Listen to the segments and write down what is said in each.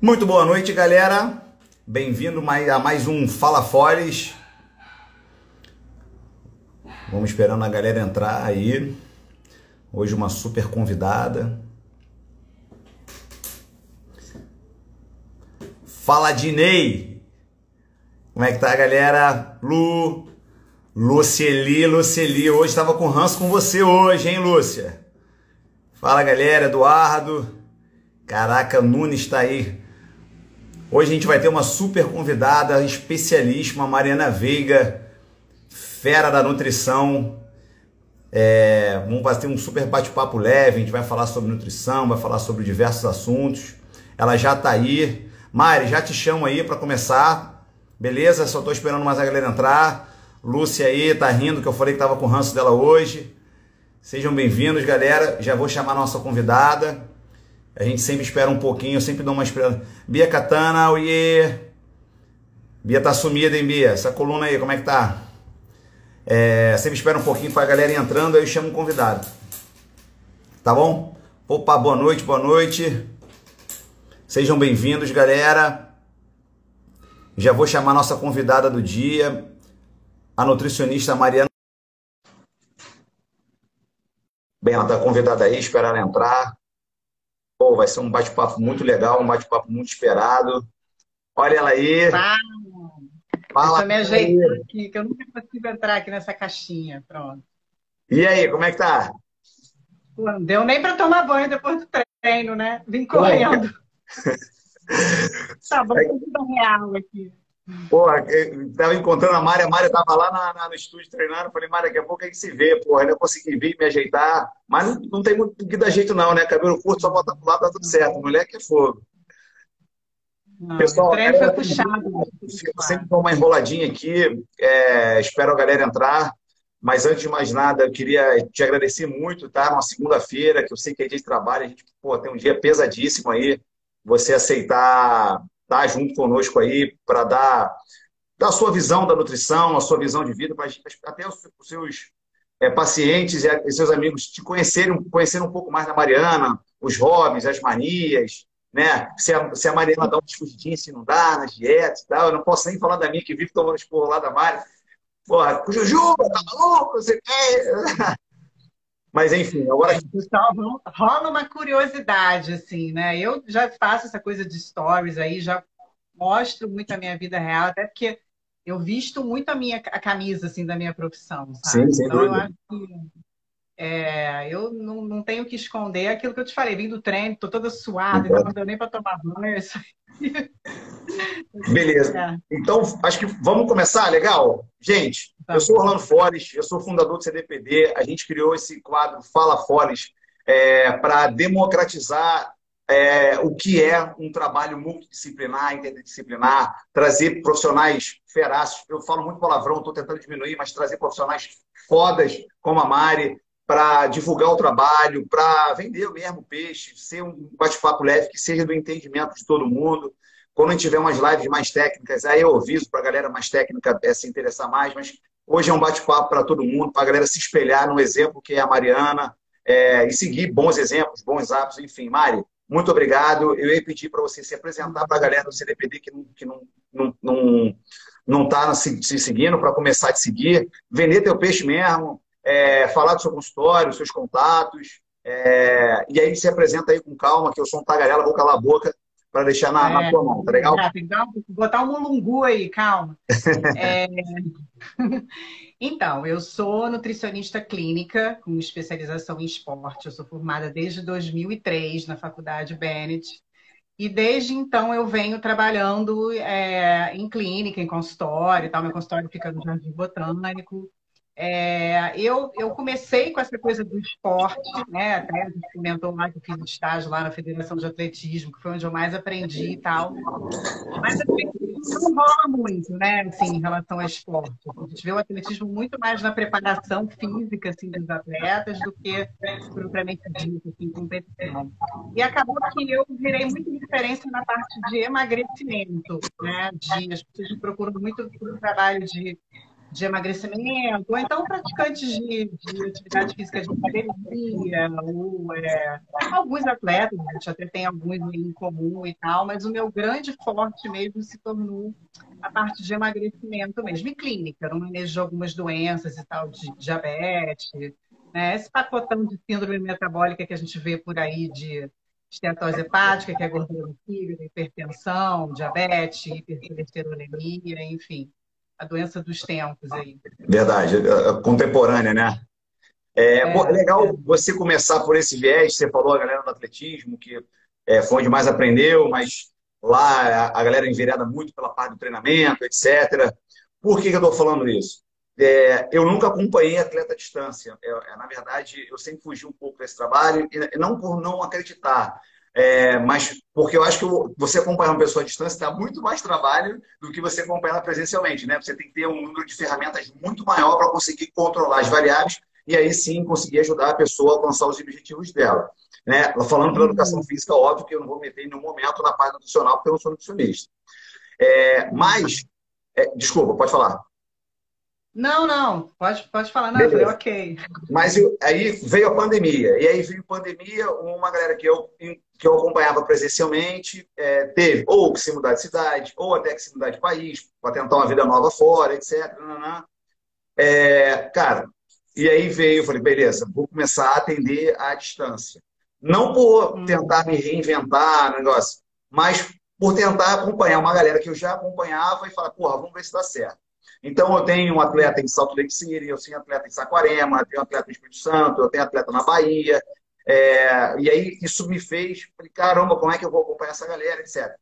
Muito boa noite, galera. Bem-vindo a mais um Fala Foles. Vamos esperando a galera entrar aí. Hoje uma super convidada. Fala, Dinei! Como é que tá, galera? Lu, Luceli, Luceli. Hoje estava com ranço com você hoje, hein, Lúcia? Fala, galera. Eduardo. Caraca, Nunes está aí. Hoje a gente vai ter uma super convidada, especialíssima, Mariana Veiga, fera da nutrição. É, vamos fazer um super bate-papo leve, a gente vai falar sobre nutrição, vai falar sobre diversos assuntos. Ela já está aí. Mari, já te chamo aí para começar. Beleza? Só estou esperando mais a galera entrar. Lúcia aí, tá rindo que eu falei que tava com o ranço dela hoje. Sejam bem-vindos, galera. Já vou chamar a nossa convidada. A gente sempre espera um pouquinho, eu sempre dou uma esperança. Bia Katana, oiê! Bia tá sumida, hein, Bia? Essa coluna aí, como é que tá? É, sempre espera um pouquinho para a galera entrando, aí eu chamo um convidado. Tá bom? Opa, boa noite, boa noite. Sejam bem-vindos, galera. Já vou chamar nossa convidada do dia, a nutricionista Mariana. Bem, ela está convidada aí, esperar ela entrar. Pô, vai ser um bate-papo muito legal, um bate-papo muito esperado. Olha ela aí. Fala. Fala. me ajeitando aqui, que eu nunca consigo entrar aqui nessa caixinha. Pronto. E aí, como é que tá? Não deu nem para tomar banho depois do treino, né? Vim correndo. tá bom, tudo real aqui. Porra, tava encontrando a Mária, a Mária tava lá na, na, no estúdio treinando, falei, Mária, daqui a pouco a gente se vê, porra, ainda consegui vir, me ajeitar, mas não, não tem muito que dar jeito não, né, cabelo curto, só botar pro lado, tá tudo certo, mulher que é fogo. Não, Pessoal, o treino foi puxado. Sempre dou uma enroladinha aqui, é, espero a galera entrar, mas antes de mais nada, eu queria te agradecer muito, tá, uma segunda-feira, que eu sei que é dia de trabalho, a gente, pô, tem um dia pesadíssimo aí, você aceitar estar tá junto conosco aí para dar, dar a sua visão da nutrição, a sua visão de vida, para até os, os seus é, pacientes e seus amigos te conhecerem, conhecerem um pouco mais da Mariana, os hobbies, as manias, né? Se a, se a Mariana dá um discutidinho, se não dá, nas dietas e tal. Eu não posso nem falar da minha que vive tomando esporro lá da Mari. Porra, Jujuba, tá maluco? Você quer? Mas enfim, agora. Pessoal, rola uma curiosidade, assim, né? Eu já faço essa coisa de stories aí, já mostro muito a minha vida real, até porque eu visto muito a minha a camisa assim da minha profissão, sabe? Sim, então eu acho que é, eu não, não tenho que esconder aquilo que eu te falei, vim do treino, tô toda suada, então não deu nem para tomar banho. Isso Beleza. É. Então, acho que vamos começar, legal? Gente, tá. eu sou Orlando Forres, eu sou fundador do CDPD. A gente criou esse quadro Fala Forres é, para democratizar é, o que é um trabalho multidisciplinar, interdisciplinar, trazer profissionais feraços. Eu falo muito palavrão, estou tentando diminuir, mas trazer profissionais fodas como a Mari, para divulgar o trabalho, para vender mesmo peixe, ser um bate-papo leve que seja do entendimento de todo mundo. Quando a gente tiver umas lives mais técnicas, aí eu aviso para a galera mais técnica é, se interessar mais, mas hoje é um bate-papo para todo mundo, para a galera se espelhar no exemplo que é a Mariana é, e seguir bons exemplos, bons hábitos, enfim. Mari, muito obrigado. Eu ia pedir para você se apresentar para a galera do CDPD que não está que não, não, não, não tá se, se seguindo, para começar a te seguir, vender teu peixe mesmo, é, falar do seu consultório, seus contatos, é, e aí se apresenta aí com calma, que eu sou um tagarela, vou calar a boca para deixar na, é, na, tua mão, tá legal? Então, botar um mulungu aí, calma. é... então, eu sou nutricionista clínica com especialização em esporte. Eu sou formada desde 2003 na Faculdade Bennett. E desde então eu venho trabalhando é, em clínica, em consultório e tal. Meu consultório fica no Jardim Botânico. É, eu, eu comecei com essa coisa do esporte, né? Até a gente comentou lá que eu fiz estágio lá na Federação de Atletismo, que foi onde eu mais aprendi e tal. Mas assim, não rola muito, né? Assim, em relação ao esporte. A gente vê o atletismo muito mais na preparação física assim, dos atletas do que propriamente dito, assim, competição. E acabou que eu virei muito diferença na parte de emagrecimento, né? De, as pessoas procuram muito o trabalho de de emagrecimento, ou então praticantes de, de atividade física de academia, ou é, alguns atletas, a gente até tem alguns em comum e tal, mas o meu grande forte mesmo se tornou a parte de emagrecimento mesmo, e clínica, no manejo de algumas doenças e tal, de diabetes, né? esse pacotão de síndrome metabólica que a gente vê por aí de estetose hepática, que é gordura no fígado, hipertensão, diabetes, hipercolesterolemia, enfim a doença dos tempos aí. Verdade, é, é, contemporânea, né? É, é, é legal você começar por esse viés. Você falou a galera do atletismo, que é, foi onde mais aprendeu, mas lá a, a galera envereda muito pela parte do treinamento, etc. Por que, que eu estou falando isso? É, eu nunca acompanhei atleta à distância. É, na verdade, eu sempre fugi um pouco desse trabalho, e não por não acreditar, é, mas porque eu acho que você acompanhar uma pessoa à distância dá muito mais trabalho do que você acompanhar presencialmente, né? Você tem que ter um número de ferramentas muito maior para conseguir controlar as variáveis e aí sim conseguir ajudar a pessoa a alcançar os objetivos dela. Né? Falando pela educação física, óbvio que eu não vou meter em nenhum momento na parte nutricional, porque eu não sou nutricionista. É, mas, é, desculpa, pode falar. Não, não, pode, pode falar, não, falei, ok. Mas eu, aí veio a pandemia, e aí veio a pandemia, uma galera que eu, que eu acompanhava presencialmente é, teve ou que se mudar de cidade, ou até que se mudar de país, para tentar uma vida nova fora, etc. É, cara, e aí veio, eu falei, beleza, vou começar a atender à distância. Não por hum. tentar me reinventar negócio, mas por tentar acompanhar uma galera que eu já acompanhava e falar, porra, vamos ver se dá certo. Então, eu tenho um atleta em Salto Lake City, eu tenho um atleta em Saquarema, eu tenho um atleta em Espírito Santo, eu tenho um atleta na Bahia. É, e aí, isso me fez, falei, caramba, como é que eu vou acompanhar essa galera, etc.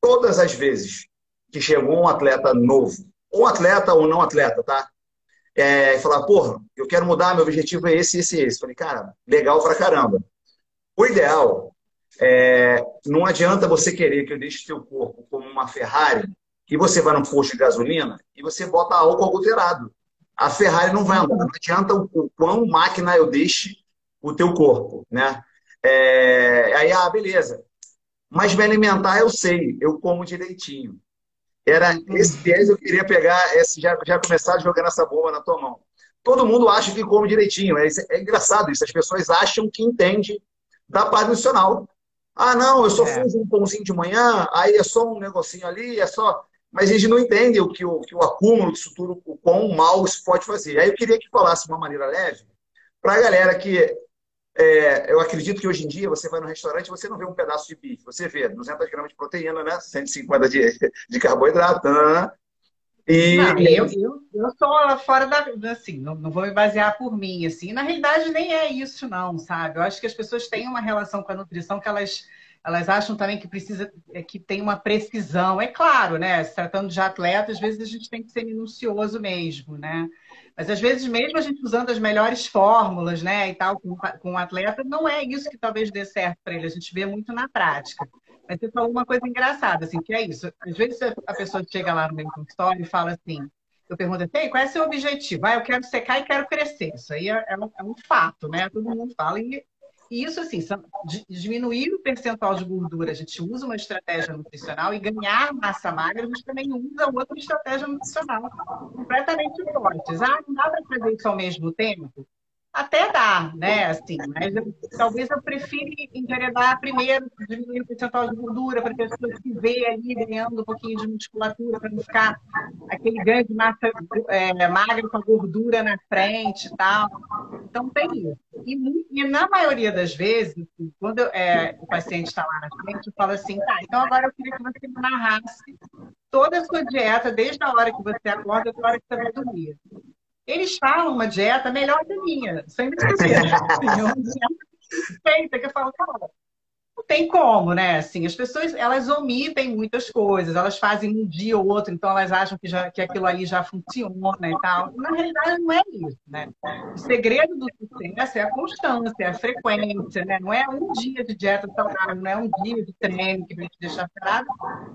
Todas as vezes que chegou um atleta novo, um atleta ou não atleta, tá? É, e falar, porra, eu quero mudar, meu objetivo é esse, esse, esse. Falei, cara, legal pra caramba. O ideal é, não adianta você querer que eu deixe seu corpo como uma Ferrari que você vai num posto de gasolina e você bota álcool adulterado. A Ferrari não vai andar. Não adianta o, o quão máquina eu deixe o teu corpo, né? É, aí, ah, beleza. Mas me alimentar eu sei, eu como direitinho. Era esse viés eu queria pegar, esse, já, já começar jogando essa bomba na tua mão. Todo mundo acha que come direitinho. É, é engraçado isso. As pessoas acham que entende da parte nutricional. Ah, não, eu só é. fiz um pãozinho de manhã, aí é só um negocinho ali, é só mas a gente não entende o que o, que o acúmulo disso tudo, o quão mal isso pode fazer. Aí eu queria que falasse de uma maneira leve para a galera que é, eu acredito que hoje em dia você vai no restaurante você não vê um pedaço de bife, você vê 200 gramas de proteína, né? 150 de, de carboidrato, né? E... Não, eu, eu, eu sou fora da. Assim, não, não vou me basear por mim. assim. Na realidade, nem é isso, não, sabe? Eu acho que as pessoas têm uma relação com a nutrição que elas elas acham também que precisa é, que tem uma precisão. É claro, né? Se tratando de atleta, às vezes a gente tem que ser minucioso mesmo, né? Mas às vezes, mesmo a gente usando as melhores fórmulas, né, e tal, com, com o atleta, não é isso que talvez dê certo para ele. A gente vê muito na prática. Mas você falou uma coisa engraçada, assim, que é isso. Às vezes a pessoa chega lá no meu consultório e fala assim, eu pergunto assim, qual é o seu objetivo? Ah, eu quero secar e quero crescer. Isso aí é, é, um, é um fato, né? Todo mundo fala. E e isso, assim, diminuir o percentual de gordura, a gente usa uma estratégia nutricional e ganhar massa magra, a gente também usa outra estratégia nutricional completamente fortes. Ah, não dá para fazer isso ao mesmo tempo? Até dá, né? Assim, mas eu, talvez eu prefira enveredar primeiro, diminuir o percentual de gordura, para as pessoas se vejam ali ganhando um pouquinho de musculatura, para não ficar aquele ganho de massa é, magra com a gordura na frente e tal. Então tem isso. E, e na maioria das vezes, quando é, o paciente está lá na frente, eu falo assim, tá, então agora eu queria que você narrasse toda a sua dieta, desde a hora que você acorda até a hora que você vai dormir. Eles falam uma dieta melhor que a minha, sem brincadeira. uma dieta feita que eu falo, cara, tem como, né? Assim, as pessoas elas omitem muitas coisas, elas fazem um dia ou outro, então elas acham que, já, que aquilo ali já funciona e tal. Na realidade, não é isso, né? O segredo do sucesso é a constância, é a frequência, né? Não é um dia de dieta saudável, não é um dia de treino que vai te deixar parado.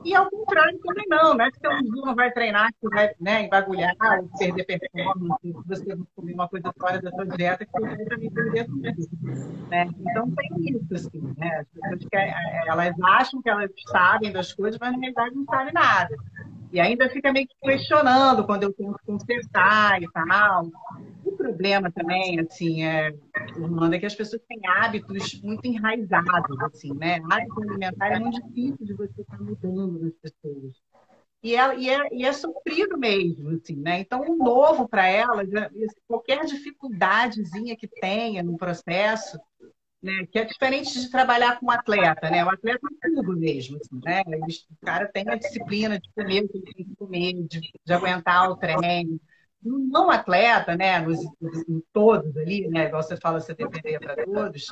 E ao contrário também não, né? Se um dia não vai treinar, que vai né, embagulhar, ou perder performance, você comer uma coisa fora da sua dieta, que você vai também perder tudo. Né? Então tem isso, assim, né? As pessoas que é, é, elas acham que elas sabem das coisas, mas na realidade não sabem nada. E ainda fica meio que questionando quando eu tento consertar e tal. O problema também, assim, é, Fernanda, é que as pessoas têm hábitos muito enraizados, assim, né? Hábito alimentar é muito difícil de você estar mudando nas pessoas. E é, e, é, e é sofrido mesmo, assim, né? Então, o novo para elas, é, qualquer dificuldadezinha que tenha no processo, né? Que é diferente de trabalhar com um atleta, né? O atleta é tudo mesmo, assim, né? o cara tem a disciplina de comer que comer, de, de aguentar o treino. No não atleta, né? Nos, em todos ali, né? Igual você fala, você depender para todos,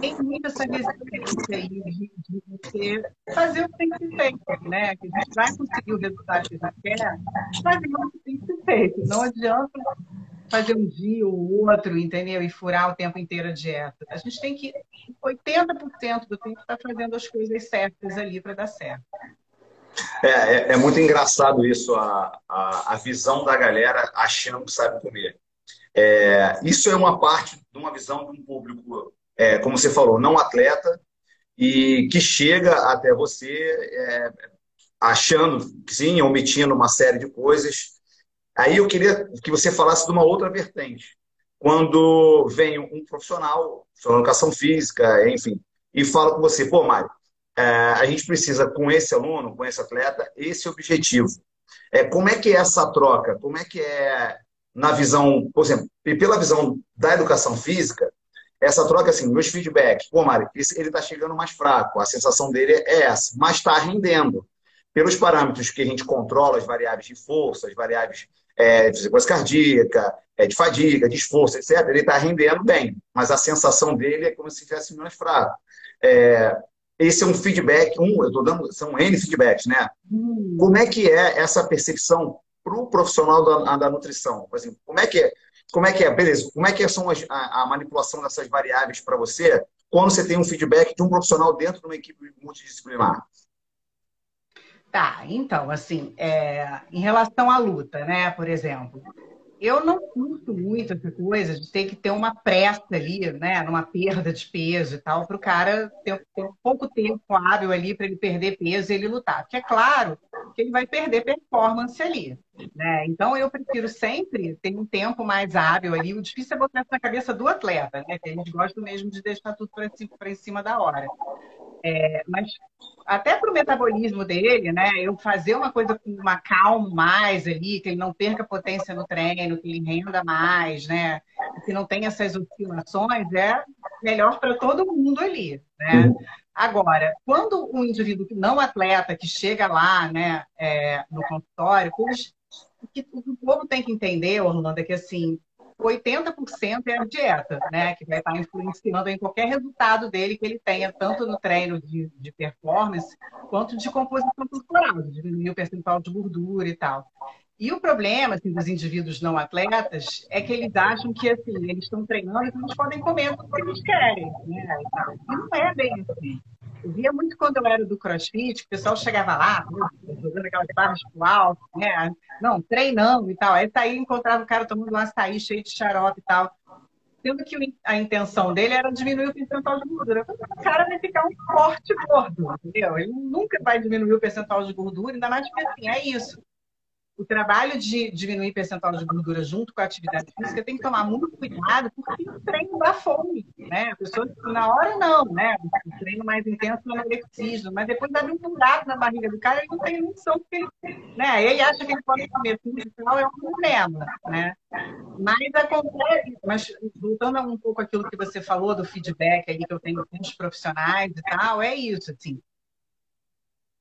tem muita essa resistência aí de, de você fazer o que tem que ser feito, né? Que a gente vai conseguir o resultado que a gente quer, fazendo o que tem que ser feito. Não adianta fazer um dia ou outro, entendeu? E furar o tempo inteiro a dieta. A gente tem que, 80% do tempo, estar tá fazendo as coisas certas ali para dar certo. É, é, é, muito engraçado isso, a, a, a, visão da galera achando que sabe comer. É, isso é uma parte de uma visão de um público, é, como você falou, não atleta, e que chega até você é, achando sim, omitindo uma série de coisas Aí eu queria que você falasse de uma outra vertente. Quando vem um profissional, profissional educação física, enfim, e fala com você, pô, Mário, é, a gente precisa, com esse aluno, com esse atleta, esse objetivo. É, como é que é essa troca? Como é que é na visão, por exemplo, pela visão da educação física, essa troca, assim, meus feedbacks, pô, Mário, ele está chegando mais fraco, a sensação dele é essa, mas está rendendo. Pelos parâmetros que a gente controla, as variáveis de força, as variáveis é, de frequência cardíaca, é, de fadiga, de esforço, etc., ele está rendendo bem, mas a sensação dele é como se estivesse mais fraco. É, esse é um feedback, um, eu estou dando, são N feedbacks, né? Hum. Como é que é essa percepção para o profissional da, da, nutrição? Por exemplo, como é que é? Como é que é? Beleza, como é que são as, a, a manipulação dessas variáveis para você quando você tem um feedback de um profissional dentro de uma equipe multidisciplinar? Tá, então, assim, é, em relação à luta, né, por exemplo, eu não curto muito essa coisa de ter que ter uma pressa ali, né, numa perda de peso e tal, para o cara ter, ter, pouco tempo hábil ali para ele perder peso e ele lutar. Porque é claro que ele vai perder performance ali, né? Então eu prefiro sempre ter um tempo mais hábil ali. O difícil é botar isso na cabeça do atleta, né? Que a gente gosta mesmo de deixar tudo para cima, cima da hora. É, mas até para o metabolismo dele, né? Eu fazer uma coisa com uma calma mais ali, que ele não perca potência no treino, que ele renda mais, né? Que não tenha essas oscilações, é melhor para todo mundo ali, né? Agora, quando um indivíduo não atleta que chega lá, né, é, no consultório, o que o povo tem que entender, Orlando, é que assim, 80% é a dieta, né? Que vai estar influenciando em qualquer resultado dele que ele tenha, tanto no treino de, de performance, quanto de composição corporal, de diminuir o percentual de gordura e tal. E o problema assim, dos indivíduos não atletas é que eles acham que assim, eles estão treinando e eles podem comer o que eles querem. Né? E não é bem assim. Eu via muito quando eu era do crossfit, o pessoal chegava lá, jogando aquelas barras pro alto, né? Não, treinando e tal. Aí saía encontrava o cara tomando um açaí cheio de xarope e tal. Sendo que a intenção dele era diminuir o percentual de gordura. O cara vai ficar um forte gordo, entendeu? Ele nunca vai diminuir o percentual de gordura, ainda mais porque assim, é isso o trabalho de diminuir percentual de gordura junto com a atividade física tem que tomar muito cuidado, porque o treino dá fome, né? A pessoa, na hora não, né? O treino mais intenso não é preciso, mas depois dá um buraco na barriga do cara e não tem noção que ele, né? Ele acha que ele pode comer tudo é um problema, né? Mas acontece, mas voltando um pouco aquilo que você falou do feedback aí que eu tenho com os profissionais e tal, é isso, assim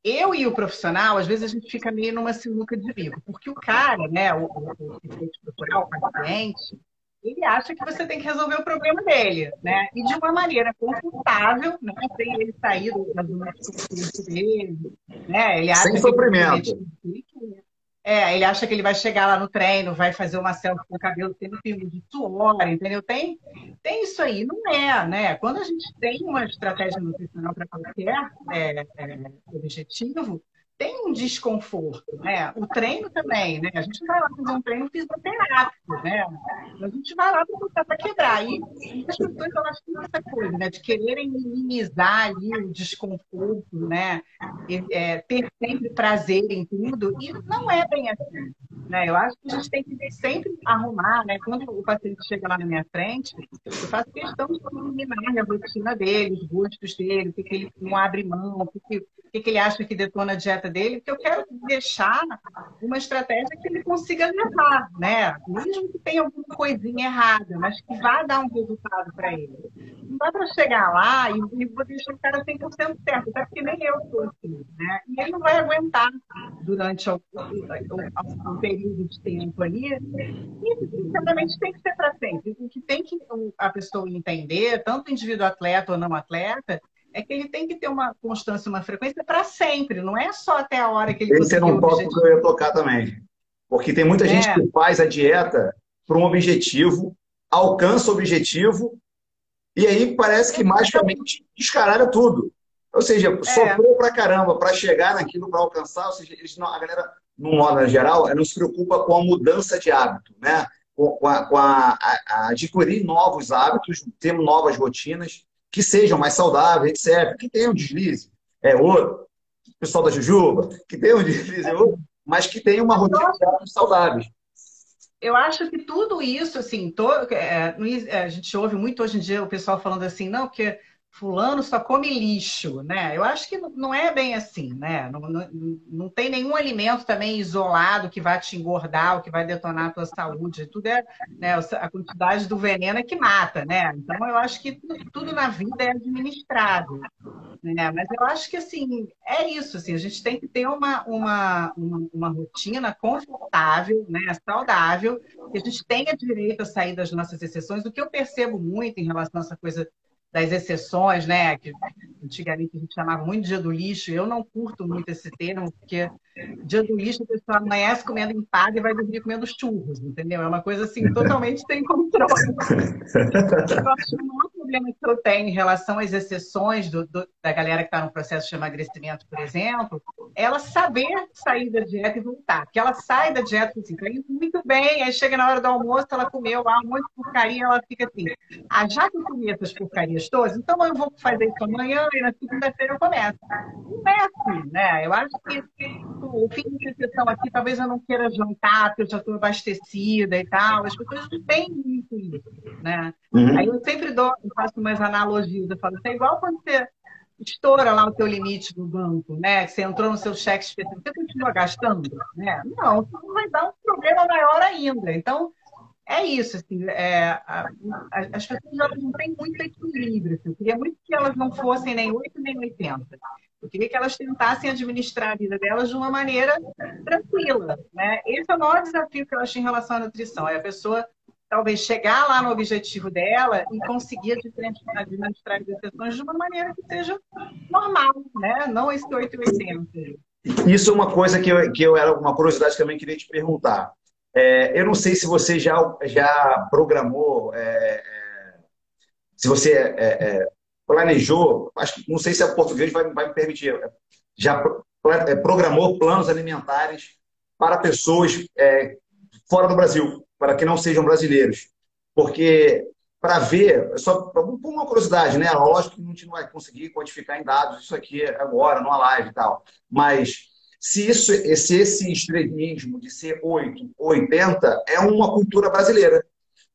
eu e o profissional, às vezes a gente fica meio numa sinuca de bico, porque o cara, né, o, o, o o paciente, ele acha que você tem que resolver o problema dele, né? E de uma maneira confortável, né? Sem ele sair da zona de dele, né? Ele acha Sem sofrimento. Que é, ele acha que ele vai chegar lá no treino, vai fazer uma selfie com o cabelo tendo pingo de suor, entendeu? Tem, tem isso aí, não é, né? Quando a gente tem uma estratégia nutricional para qualquer é, é, objetivo, tem um desconforto, né? O treino também, né? A gente vai lá fazer um treino fisioterápico, né? A gente vai lá para quebrar. E as pessoas, elas têm essa coisa, né? De quererem minimizar ali o desconforto, né? E, é, ter sempre prazer em tudo. E não é bem assim. Né? Eu acho que a gente tem que sempre arrumar, né? Quando o paciente chega lá na minha frente, eu faço questão de eliminar a rotina dele, os gostos dele, o que, que ele não abre mão, o que, que, o que ele acha que detona a dieta dele, porque eu quero deixar uma estratégia que ele consiga levar, né? Mesmo que tenha alguma coisinha errada, mas que vá dar um resultado para ele. Não dá para chegar lá e, vou deixar o cara 100% certo, até porque nem eu sou assim, né? E ele não vai aguentar durante o período de tempo ali. E, sinceramente, tem que ser para sempre. O que tem que a pessoa entender, tanto indivíduo atleta ou não atleta, é que ele tem que ter uma constância, uma frequência para sempre, não é só até a hora que ele Esse era um ponto que eu ia tocar também. Porque tem muita é. gente que faz a dieta para um objetivo, alcança o objetivo, e aí parece que magicamente descaralha tudo. Ou seja, é. sofreu pra caramba para chegar naquilo, para alcançar. Ou seja, eles não, a galera, no modo geral, não se preocupa com a mudança de hábito, né? Com, a, com a, a, a adquirir novos hábitos, ter novas rotinas que sejam mais saudáveis, etc. Que tenham deslize, é outro. O pessoal da Jujuba, que tenham deslize, é outro. Mas que tenham uma rotina de hábitos saudáveis eu acho que tudo isso, assim, to, é, a gente ouve muito hoje em dia o pessoal falando assim, não, porque fulano só come lixo, né? Eu acho que não é bem assim, né? Não, não, não tem nenhum alimento também isolado que vai te engordar ou que vai detonar a tua saúde. Tudo é né, a quantidade do veneno é que mata, né? Então eu acho que tudo, na vida é administrado, né? Mas eu acho que assim é isso, assim, a gente tem que ter uma, uma, uma, uma rotina confortável, né? Saudável, que a gente tenha direito a sair das nossas exceções. O que eu percebo muito em relação a essa coisa das exceções, né? Que antigamente a gente chamava muito de dia do lixo. Eu não curto muito esse termo, porque dia do lixo a pessoa amanhece comendo empada e vai dormir comendo churros, entendeu? É uma coisa assim totalmente sem controle. eu acho um problema que eu tenho em relação às exceções do, do, da galera que está no processo de emagrecimento, por exemplo, ela saber sair da dieta e voltar. Porque ela sai da dieta assim, tá indo muito bem, aí chega na hora do almoço, ela comeu lá um monte de porcaria, ela fica assim, ah, já que eu comi essas porcarias todas, então eu vou fazer isso amanhã e na segunda-feira eu começo. Não é assim, né? Eu acho que o fim de sessão aqui, talvez eu não queira jantar, porque eu já estou abastecida e tal. As pessoas não têm muito isso, né? Uhum. Aí eu sempre dou, faço umas analogias, eu falo, é igual quando você estoura lá o teu limite do banco, né? Você entrou no seu cheque específico, você continua gastando, né? Não, isso vai dar um problema maior ainda. Então, é isso, assim, é, a, a, as pessoas elas não têm muito equilíbrio. Assim. Eu queria muito que elas não fossem nem 8 nem 80. Eu queria que elas tentassem administrar a vida delas de uma maneira tranquila. Né? Esse é o maior desafio que eu acho em relação à nutrição. É a pessoa talvez chegar lá no objetivo dela e conseguir administrar as exceções de uma maneira que seja normal, né? Não esse 880. Isso é uma coisa que eu, que eu era uma curiosidade que também queria te perguntar. É, eu não sei se você já, já programou, é, é se você é, é, planejou, acho, não sei se o português vai, vai me permitir, já programou planos alimentares para pessoas fora do Brasil, para que não sejam brasileiros. Porque, para ver, só por uma curiosidade, né? Lógico que a gente não vai conseguir quantificar em dados isso aqui agora, numa live e tal. Mas se, isso, se esse extremismo de ser 8 ou 80 é uma cultura brasileira,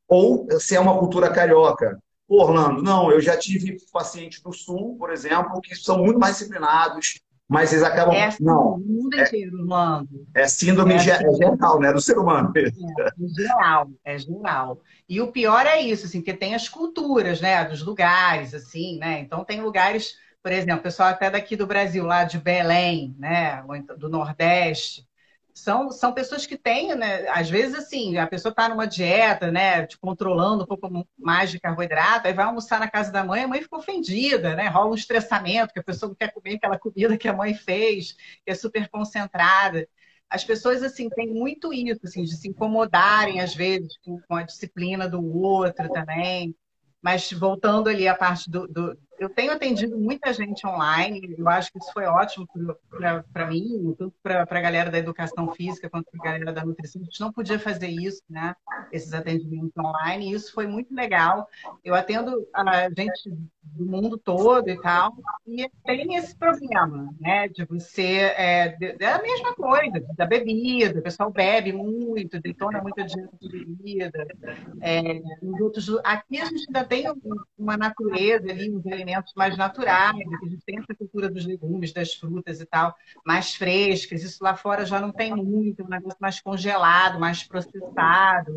ou se é uma cultura carioca. Orlando, não, eu já tive pacientes do Sul, por exemplo, que são muito mais disciplinados, mas eles acabam. É assim, não, no mundo é, inteiro. É síndrome é assim, geral, né? Do ser humano. É, é geral, é geral. E o pior é isso, assim, porque tem as culturas, né? Dos lugares, assim, né? Então tem lugares, por exemplo, o pessoal até daqui do Brasil, lá de Belém, né? Então, do Nordeste, são, são pessoas que têm, né? Às vezes, assim, a pessoa está numa dieta, né? Te controlando um pouco mais de carboidrato, aí vai almoçar na casa da mãe, a mãe fica ofendida, né? Rola um estressamento, que a pessoa não quer comer aquela comida que a mãe fez, que é super concentrada. As pessoas, assim, têm muito isso, assim, de se incomodarem, às vezes, com, com a disciplina do outro também. Mas voltando ali à parte do, do eu tenho atendido muita gente online, eu acho que isso foi ótimo para mim, tanto para a galera da educação física quanto para a galera da nutrição. A gente não podia fazer isso, né? Esses atendimentos online, e isso foi muito legal. Eu atendo a gente do mundo todo e tal, e tem esse problema, né? De você. É, é a mesma coisa, da bebida, o pessoal bebe muito, detona muita de bebida. É, outros, aqui a gente ainda tem uma natureza ali, uns elementos mais naturais, a gente tem essa cultura dos legumes, das frutas e tal, mais frescas. Isso lá fora já não tem muito, um negócio mais congelado, mais processado.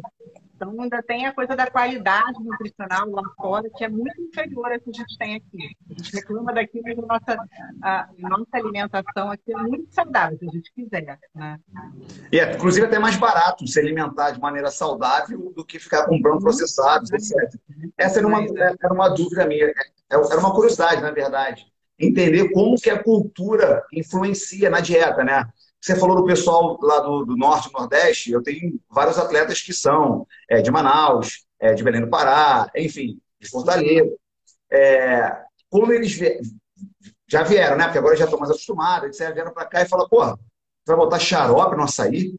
Então, ainda tem a coisa da qualidade nutricional lá fora, que é muito inferior à que a gente tem aqui. A gente reclama daqui, mas a nossa, a nossa alimentação aqui é muito saudável, se a gente quiser. Né? E é, inclusive, até mais barato se alimentar de maneira saudável do que ficar comprando processados, etc. Essa era uma, era uma dúvida minha, é, era uma curiosidade, na verdade. Entender como que a cultura influencia na dieta, né? Você falou do pessoal lá do, do Norte e Nordeste, eu tenho vários atletas que são é, de Manaus, é, de Belém do Pará, enfim, de Fortaleza. É, como eles já vieram, né? Porque agora já estão mais acostumados, etc. Vieram para cá e falaram, porra, vai botar xarope no açaí?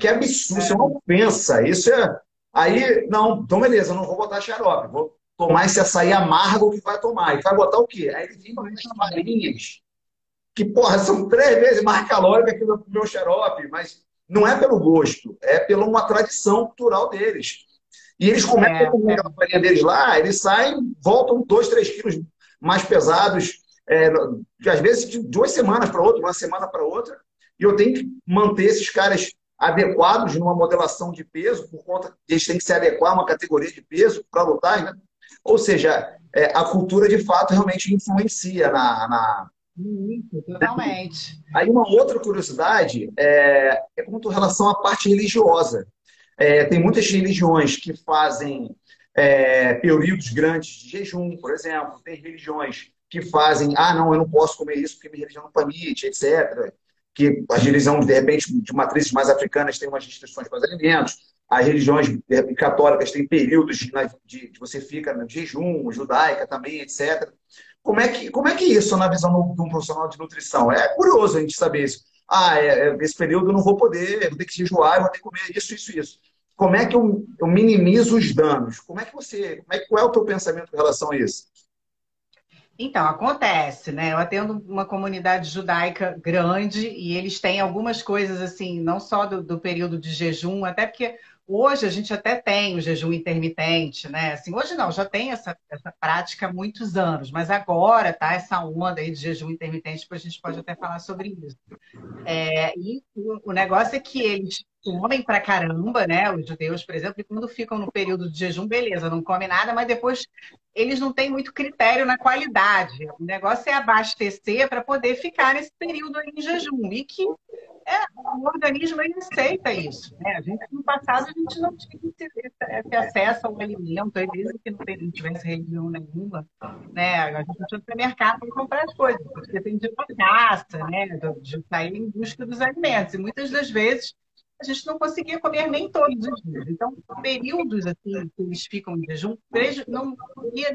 Que absurdo, isso é uma ofensa. Isso é. Aí, não, então beleza, não vou botar xarope, vou tomar esse açaí amargo que vai tomar. E vai botar o quê? Aí ele vem com as farinhas que, porra, são três vezes mais calórica que o meu xarope, mas não é pelo gosto, é pela uma tradição cultural deles. E eles começam é, a comer a farinha deles lá, eles saem, voltam dois, três quilos mais pesados, é, às vezes de duas semanas para outra, uma semana para outra, e eu tenho que manter esses caras adequados numa modelação de peso, por conta que eles têm que se adequar a uma categoria de peso para lutar, né? Ou seja, é, a cultura de fato realmente influencia na, na, totalmente. Aí uma outra curiosidade é, é relação à parte religiosa. É, tem muitas religiões que fazem é, períodos grandes de jejum, por exemplo. Tem religiões que fazem, ah, não, eu não posso comer isso porque minha religião não permite, etc. Que as religiões, de repente, de matrizes mais africanas têm umas restrições para os alimentos. As religiões católicas têm períodos de, de, de você fica no jejum, judaica também, etc. Como é que, como é que isso, na visão de um profissional de nutrição? É curioso a gente saber isso. Ah, é, é, esse período eu não vou poder, vou ter que jejuar, eu vou ter que comer isso, isso, isso. Como é que eu, eu minimizo os danos? Como é que você, como é, qual é o teu pensamento em relação a isso? Então, acontece, né? Eu atendo uma comunidade judaica grande e eles têm algumas coisas, assim, não só do, do período de jejum, até porque Hoje a gente até tem o jejum intermitente, né? Assim, hoje não, já tem essa, essa prática há muitos anos, mas agora tá essa onda aí de jejum intermitente, depois a gente pode até falar sobre isso. É, e o, o negócio é que eles comem pra caramba, né? Os judeus, por exemplo, e quando ficam no período de jejum, beleza, não come nada, mas depois eles não têm muito critério na qualidade. O negócio é abastecer para poder ficar nesse período aí em jejum. E que é, o organismo ele aceita isso. Né? A gente, no passado, a gente não tinha esse, acesso ao alimento, mesmo que não, tivesse religião nenhuma. Né? A gente tinha supermercado para comprar as coisas, porque dependia da caça, né? de sair em busca dos alimentos. E muitas das vezes a gente não conseguia comer nem todos os dias. Então, períodos assim que eles ficam em jejum não seria,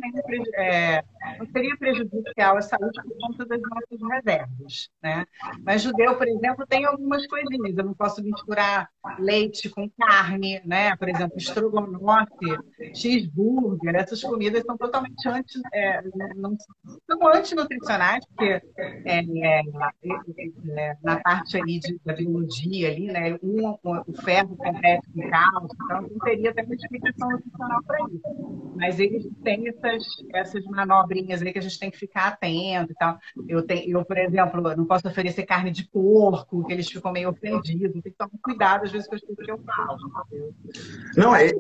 é, não seria prejudicial à saúde por conta das nossas reservas. Né? Mas judeu, por exemplo, tem algumas coisinhas. Eu não posso misturar leite com carne, né? por exemplo, estrogonofe, cheeseburger, essas comidas são totalmente anti, é, não, são antinutricionais, porque é, é, é, na parte ali de, da biologia, ali, né, um o ferro compete com cálcio, então não teria até uma explicação nutricional para isso. Mas eles têm essas, essas manobrinhas aí que a gente tem que ficar atento e tal. Eu, tenho, eu, por exemplo, não posso oferecer carne de porco, que eles ficam meio ofendidos. Tem que tomar cuidado às vezes com as coisas que eu falo. Não, é...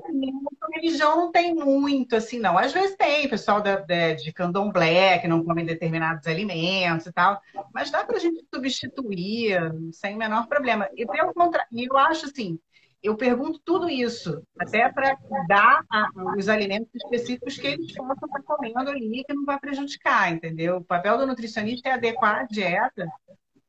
Religião não tem muito, assim, não. Às vezes tem, pessoal da, de, de candomblé, que não come determinados alimentos e tal. Mas dá para a gente substituir sem o menor problema. E pelo contrário, eu acho assim, eu pergunto tudo isso, até para dar a, os alimentos específicos que eles possam estar comendo ali, que não vai prejudicar, entendeu? O papel do nutricionista é adequar a dieta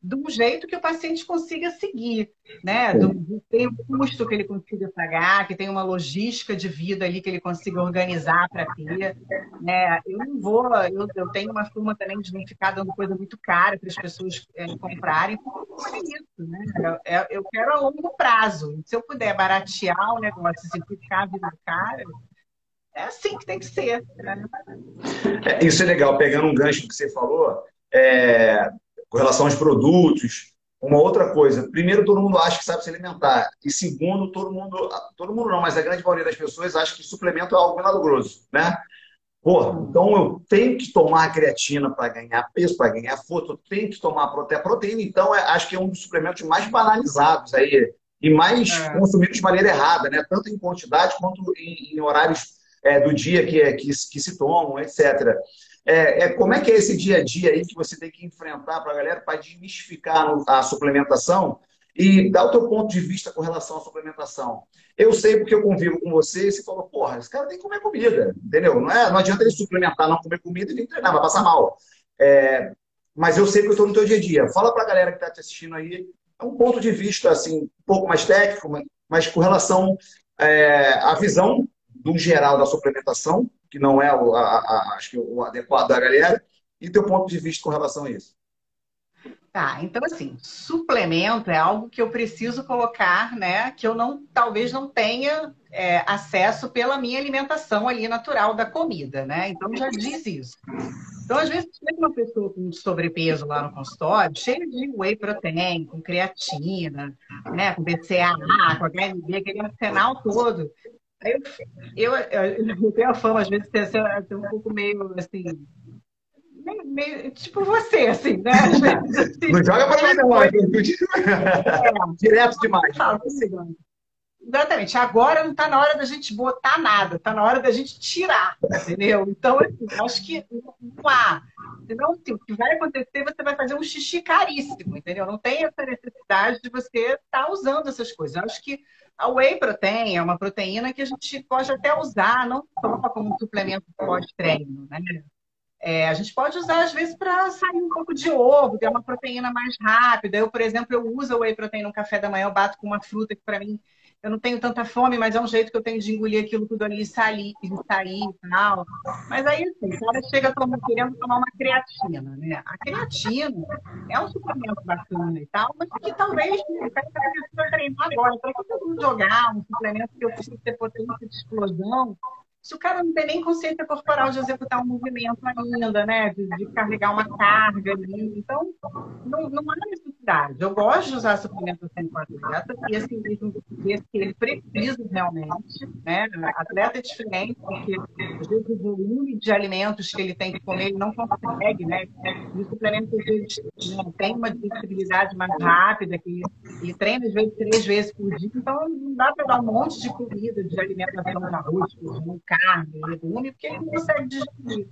de um jeito que o paciente consiga seguir, né? Do, do, tem um custo que ele consiga pagar, que tem uma logística de vida ali que ele consiga organizar para ter. Né? Eu não vou, eu, eu, tenho uma turma também de não ficar dando coisa muito cara para as pessoas é, comprarem, é isso, né? Eu, eu, quero a longo prazo. Se eu puder baratear o negócio, simplificar a vida do cara, é assim que tem que ser. Né? É, isso é legal, pegando um gancho que você falou, é, com relação aos produtos. Uma outra coisa, primeiro, todo mundo acha que sabe se alimentar. E segundo, todo mundo, todo mundo não, mas a grande maioria das pessoas acha que suplemento é algo milagroso, né? Pô, então eu tenho que tomar creatina para ganhar peso, para ganhar força, eu tenho que tomar proteína. Proteína, então, é, acho que é um dos suplementos mais banalizados aí e mais é. consumidos de maneira errada, né? Tanto em quantidade quanto em, em horários é, do dia que, é, que, que, se tomam, etc. É, é, como é que é esse dia a dia aí que você tem que enfrentar para a galera para desmistificar a suplementação e dar o teu ponto de vista com relação à suplementação? Eu sei porque eu convivo com você e você falou, porra, esse cara tem que comer comida, entendeu? Não, é, não adianta ele suplementar, não comer comida e treinar, vai passar mal. É, mas eu sei que eu estou no teu dia a dia. Fala para a galera que está te assistindo aí, é um ponto de vista assim, um pouco mais técnico, mas com relação é, à visão do geral da suplementação, que não é o, a, a, acho que o adequado da galera, e teu ponto de vista com relação a isso. Tá, então assim, suplemento é algo que eu preciso colocar, né? Que eu não, talvez não tenha é, acesso pela minha alimentação ali natural da comida, né? Então já diz isso. Então, às vezes, chega uma pessoa com sobrepeso lá no consultório, cheia de whey protein, com creatina, né? Com BCAA, com HMB, aquele arsenal todo. Eu, eu, eu, tenho a fama, às vezes, de ser, um pouco meio assim. Meio, meio, tipo você, assim, né? Vezes, assim, não joga para mim, não. É, Direto demais. Assim, exatamente. Agora não está na hora da gente botar nada, está na hora da gente tirar, entendeu? Então, assim, acho que não há. Senão, assim, o que vai acontecer, você vai fazer um xixi caríssimo, entendeu? Não tem essa necessidade de você estar tá usando essas coisas. Eu acho que a whey protein é uma proteína que a gente pode até usar, não só como suplemento pós-treino, né? É, a gente pode usar, às vezes, para sair um pouco de ovo, ter uma proteína mais rápida. Eu, por exemplo, eu uso a whey protein no café da manhã, eu bato com uma fruta que, para mim, eu não tenho tanta fome, mas é um jeito que eu tenho de engolir aquilo tudo ali e sair, e sair e tal. Mas aí, assim, cara chega tomando, querendo tomar uma creatina, né? A creatina é um suplemento bacana e tal, mas que talvez o cara precisa treinar agora. Para que eu vou jogar um suplemento que eu preciso ter potência de explosão? Se o cara não tem nem consciência corporal de executar um movimento ainda, né? De, de carregar uma carga ali. Então, não, não há necessidade. Eu gosto de usar suplementação com atleta e assim, ver que ele precisa realmente, né? Atleta é diferente, porque às vezes o volume de alimentos que ele tem que comer, ele não consegue, né? E o suplemento, às vezes, não tem uma digestibilidade mais rápida, que ele treina, às vezes, três vezes por dia, então não dá para dar um monte de comida, de alimentação na arroz, feijão, carne, legume, porque ele não consegue digerir.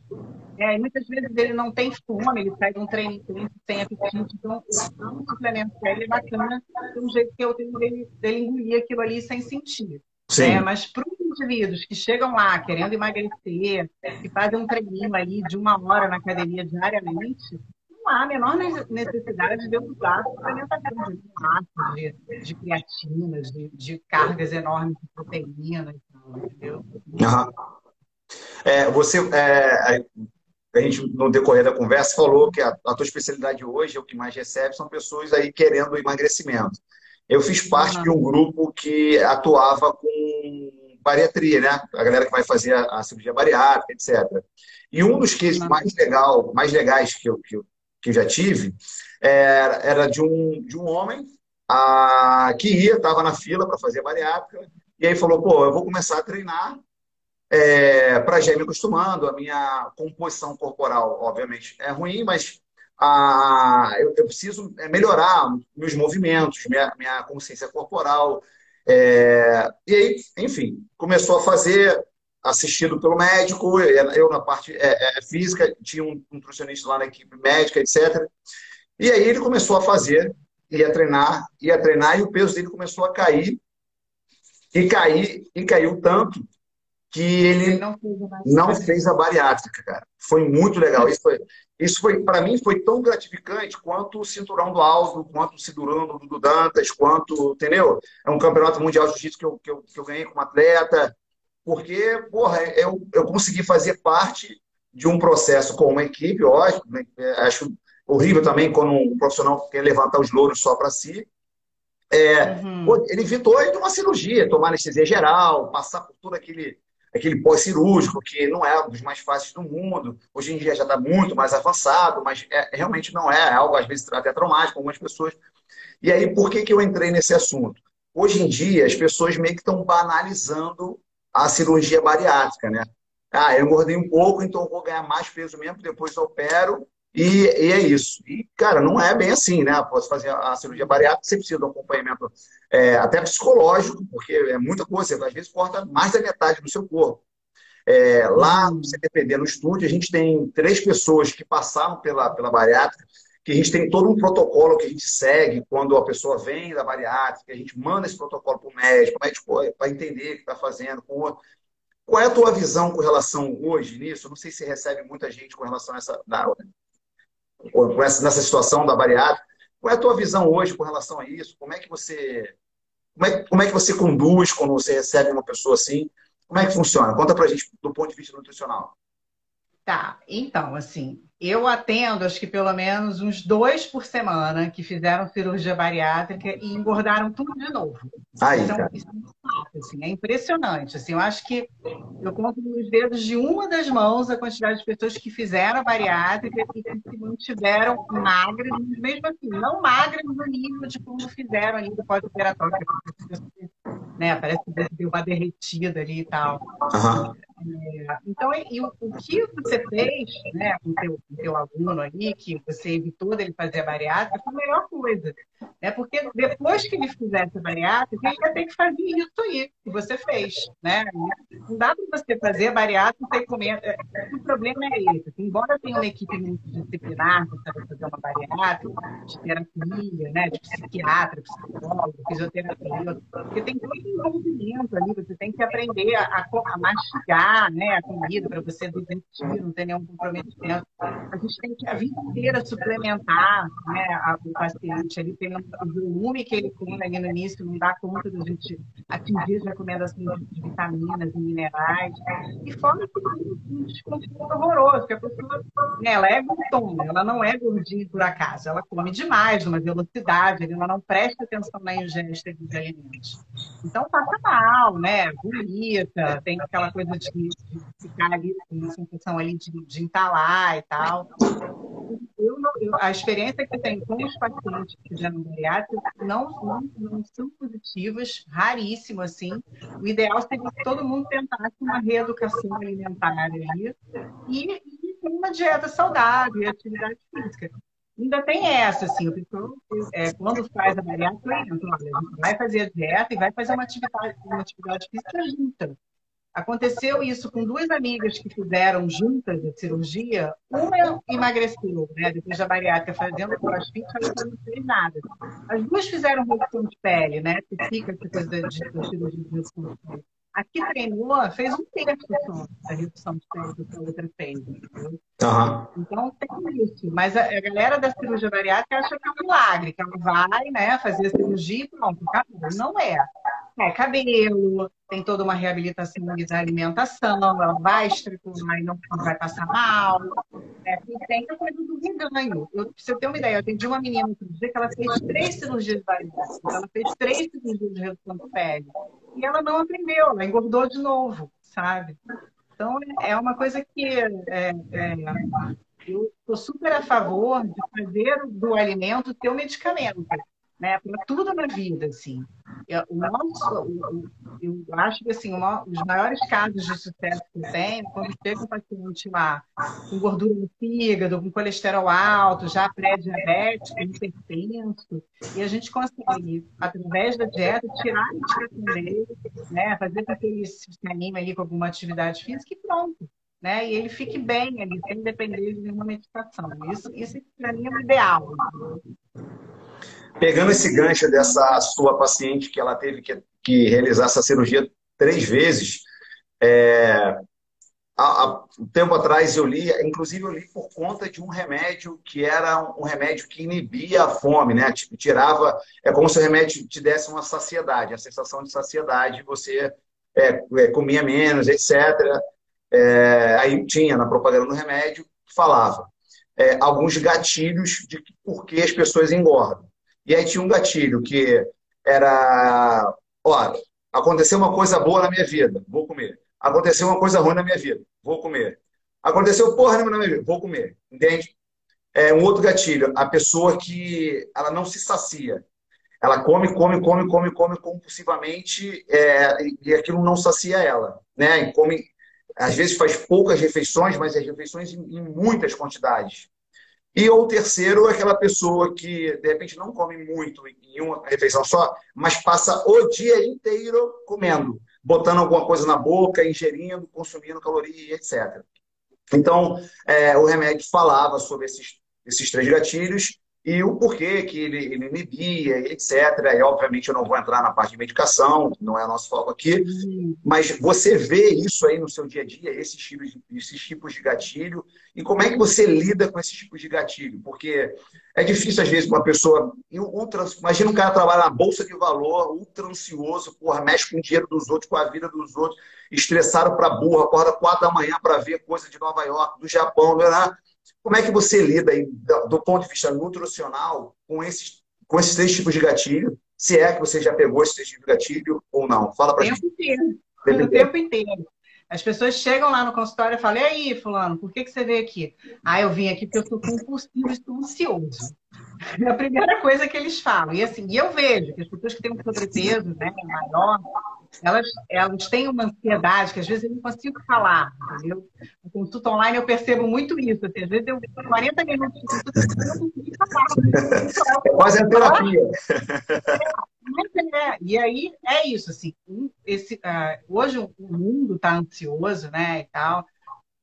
É, muitas vezes ele não tem fome, ele sai de um treino sem apetite. Então, o suplemento ele é bacana, de um jeito que eu tenho dele, dele engolir aquilo ali sem sentir. Sim. É, mas para os indivíduos que chegam lá querendo emagrecer, que fazem um treininho ali de uma hora na academia diariamente, não há a menor necessidade de eu usar suplementação de massa, de, de creatinas, de, de, cargas enormes de proteína, entendeu? Uhum. É, você, é, a gente, no decorrer da conversa, falou que a, a tua especialidade hoje, o que mais recebe, são pessoas aí querendo emagrecimento. Eu fiz parte uhum. de um grupo que atuava com bariatria, né? A galera que vai fazer a, a cirurgia bariátrica, etc. E um dos cases uhum. mais legal, mais legais que eu, que eu, que eu já tive, era, era de, um, de um homem a, que ia, estava na fila para fazer bariátrica, e aí falou, pô, eu vou começar a treinar é, para já ir me acostumando, a minha composição corporal, obviamente, é ruim, mas a, eu, eu preciso é, melhorar meus movimentos, minha, minha consciência corporal. É, e aí, enfim, começou a fazer assistido pelo médico, eu na parte é, é, física, tinha um nutricionista lá na equipe médica, etc. E aí ele começou a fazer, ia treinar, ia treinar, e o peso dele começou a cair, e e caiu tanto que ele não fez, não fez a bariátrica, cara. Foi muito legal. Isso foi, isso foi para mim, foi tão gratificante quanto o cinturão do Aldo, quanto o cinturão do, do Dantas, quanto, entendeu? É um campeonato mundial de jiu-jitsu que eu, que, eu, que eu ganhei como atleta, porque, porra, eu, eu consegui fazer parte de um processo com uma equipe, ótimo, né? acho horrível também quando um profissional quer levantar os louros só para si, é, uhum. ele evitou de uma cirurgia, tomar anestesia geral, passar por todo aquele aquele pós-cirúrgico, que não é um dos mais fáceis do mundo. Hoje em dia já está muito mais avançado, mas é, realmente não é, é algo às vezes até traumático algumas pessoas. E aí, por que, que eu entrei nesse assunto? Hoje em dia, as pessoas meio que estão banalizando a cirurgia bariátrica, né? Ah, eu engordei um pouco, então vou ganhar mais peso mesmo, depois eu opero e, e, é isso. E, cara, não é bem assim, né? Após fazer a cirurgia bariátrica, você precisa de um acompanhamento é, até psicológico, porque é muita coisa. Você, às vezes, corta mais da metade do seu corpo. É, lá no CTPD, no estúdio, a gente tem três pessoas que passaram pela, pela bariátrica, que a gente tem todo um protocolo que a gente segue quando a pessoa vem da bariátrica, a gente manda esse protocolo para o médico, para entender o que está fazendo. Qual é a tua visão com relação hoje nisso? Eu não sei se recebe muita gente com relação a essa com essa, nessa situação da bariátrica. Qual é a tua visão hoje com relação a isso? Como é que você como é, como é que você conduz quando você recebe uma pessoa assim? Como é que funciona? Conta pra gente do ponto de vista nutricional. Tá, então, assim, eu atendo, acho que pelo menos uns dois por semana que fizeram cirurgia bariátrica e engordaram tudo de novo. Aí, então, isso é, assim, é impressionante. Assim, eu acho que eu conto nos dedos de uma das mãos a quantidade de pessoas que fizeram a bariátrica e que se mantiveram magras, mesmo assim, não magras no nível de como fizeram ainda pós-operatório. Né? Parece que deu uma derretida ali e tal. Uhum. É, então, e o, o, que você fez né, com o teu, teu, aluno ali, que você evitou dele fazer a bariátrica, foi a melhor coisa. Né? Porque depois que ele fizesse a bariátrica, ele ia ter que fazer isso aí, que você fez. Né? Não dá para você fazer a bariátrica sem comer. É, o problema é esse. Embora tenha uma equipe multidisciplinar para fazer uma bariátrica, de terapia, né, de psiquiatra, psicólogo, fisioterapeuta, porque tem todo um envolvimento ali, você tem que aprender a, a mastigar né, a comida para você desistir, não ter nenhum comprometimento. A gente tem que a vida inteira suplementar né, a, o paciente. Ele tem o volume que ele tem ali no início, não dá conta de a gente atingir as recomendações de vitaminas e minerais. E fora que um desconforto horroroso, porque a pessoa né, ela é glutona, ela não é gordinha por acaso, ela come demais, numa velocidade, ela não presta atenção na ingesta de alimentos. Então passa mal, né? Vomita, tem aquela coisa de de, ficar ali com sensação ali de, de entalar e tal. Eu, eu, a experiência que eu tenho com os pacientes que bariátrica não, não, não são positivas, raríssimo assim. O ideal seria que todo mundo tentasse uma reeducação alimentar ali e, e uma dieta saudável e atividade física ainda tem essa, assim, o pessoal, é, quando faz a bariátrica, olha, a gente vai fazer a dieta e vai fazer uma atividade, uma atividade física junta. Aconteceu isso com duas amigas que fizeram juntas a cirurgia. Uma emagreceu, né, depois da bariátrica, fazendo crossfit, a outra não fez nada. As duas fizeram redução de pele, né, que fica essa coisa de, de cirurgia de redução de pele. A que treinou fez um terço só da redução de pele do que a outra fez. Uhum. Então tem isso. Mas a, a, galera da cirurgia bariátrica acha que é um milagre, que ela vai né, fazer a cirurgia e pronto, acabou. Não é. É cabelo, tem toda uma reabilitação da alimentação, ela vai estruturar e não vai passar mal. É, e tem a coisa do reganho. Eu, pra você ter uma ideia, eu atendi uma menina outro dia que ela fez três cirurgias bariátricas. Ela fez três cirurgias de redução de pele. E ela não aprendeu, ela engordou de novo, sabe? Então, é uma coisa que é, é, eu estou super a favor de fazer do alimento um medicamento né, para tudo na vida, assim. Eu, o nosso, eu acho que assim, os maiores casos de sucesso que tem quando chega um paciente lá com gordura no fígado, com colesterol alto, já pré-diabético, hipertenso, e a gente consegue, através da dieta, tirar a medicação dele, né, fazer com que ele se anime ali com alguma atividade física e pronto. Né? E ele fique bem ali, sem depender de nenhuma medicação. Isso, isso para mim é o ideal. Pegando esse gancho dessa sua paciente que ela teve que, que realizar essa cirurgia três vezes, É, há, um tempo atrás eu li, inclusive eu li por conta de um remédio que era um remédio que inibia a fome, né? Tipo, tirava, é como se o remédio te desse uma saciedade, a sensação de saciedade, você é, é, comia menos, etc. É, aí tinha na propaganda do remédio, falava é, alguns gatilhos de por que as pessoas engordam. E aí tinha um gatilho que era, olha, aconteceu uma coisa boa na minha vida, vou comer. Aconteceu uma coisa ruim na minha vida, vou comer. Aconteceu porra nenhuma na minha vida, vou comer. Entende? É um outro gatilho, a pessoa que ela não se sacia. Ela come, come, come, come, come compulsivamente é, e aquilo não sacia ela. Né? E come, às vezes faz poucas refeições, mas as refeições em, em muitas quantidades. E o terceiro é aquela pessoa que, de repente, não come muito em uma refeição só, mas passa o dia inteiro comendo botando alguma coisa na boca, ingerindo, consumindo caloria, etc. Então, é, o remédio falava sobre esses, esses três gatilhos e o porquê que ele, ele inibia, etc. E, obviamente, eu não vou entrar na parte de medicação, não é nosso foco aqui, uhum. mas você vê isso aí no seu dia a dia, esses tipos, de, esses tipos de gatilho, e como é que você lida com esses tipos de gatilho? Porque é difícil, às vezes, uma pessoa. Ultra, imagina um cara trabalha na bolsa de valor, ultra ansioso, porra, mexe com o dinheiro dos outros, com a vida dos outros, estressado para burra, acorda quatro da manhã para ver coisa de Nova York, do Japão, né? Como é que você lida aí, do, ponto de vista nutricional com esses, com esses três tipos de gatilho? Se é que você já pegou esses três tipos de gatilho ou não? Fala para gente. O tempo inteiro. O tempo inteiro. As pessoas chegam lá no consultório e falam: E aí, Fulano, por que, que você veio aqui? Ah, eu vim aqui porque eu sou compulsivo estou ansioso. É a primeira coisa que eles falam. E assim, eu vejo que as pessoas que têm um sobrepeso né, maior, elas, elas têm uma ansiedade que às vezes eu não consigo falar, entendeu? No consulta online eu percebo muito isso. Assim, às vezes eu 40 minutos de consulta eu não consigo falar. É quase a terapia. É, é, e aí é isso, assim, esse, uh, hoje o mundo está ansioso, né, e tal,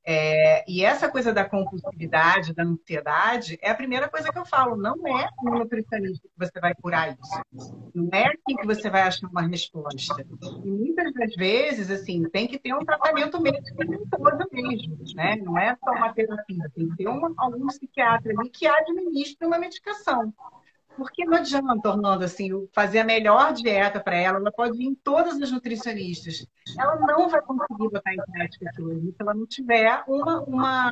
é, e essa coisa da compulsividade, da ansiedade, é a primeira coisa que eu falo. Não é no nutricionista que você vai curar isso. Não é aqui que você vai achar uma resposta. E muitas das vezes, assim, tem que ter um tratamento medicamentoso mesmo, né? Não é só uma terapia. Tem que ter uma, algum psiquiatra ali que administre uma medicação. Porque não adianta, Orlando, assim, fazer a melhor dieta para ela, ela pode ir em todas as nutricionistas. Ela não vai conseguir botar em prática aquilo se ela não tiver uma, uma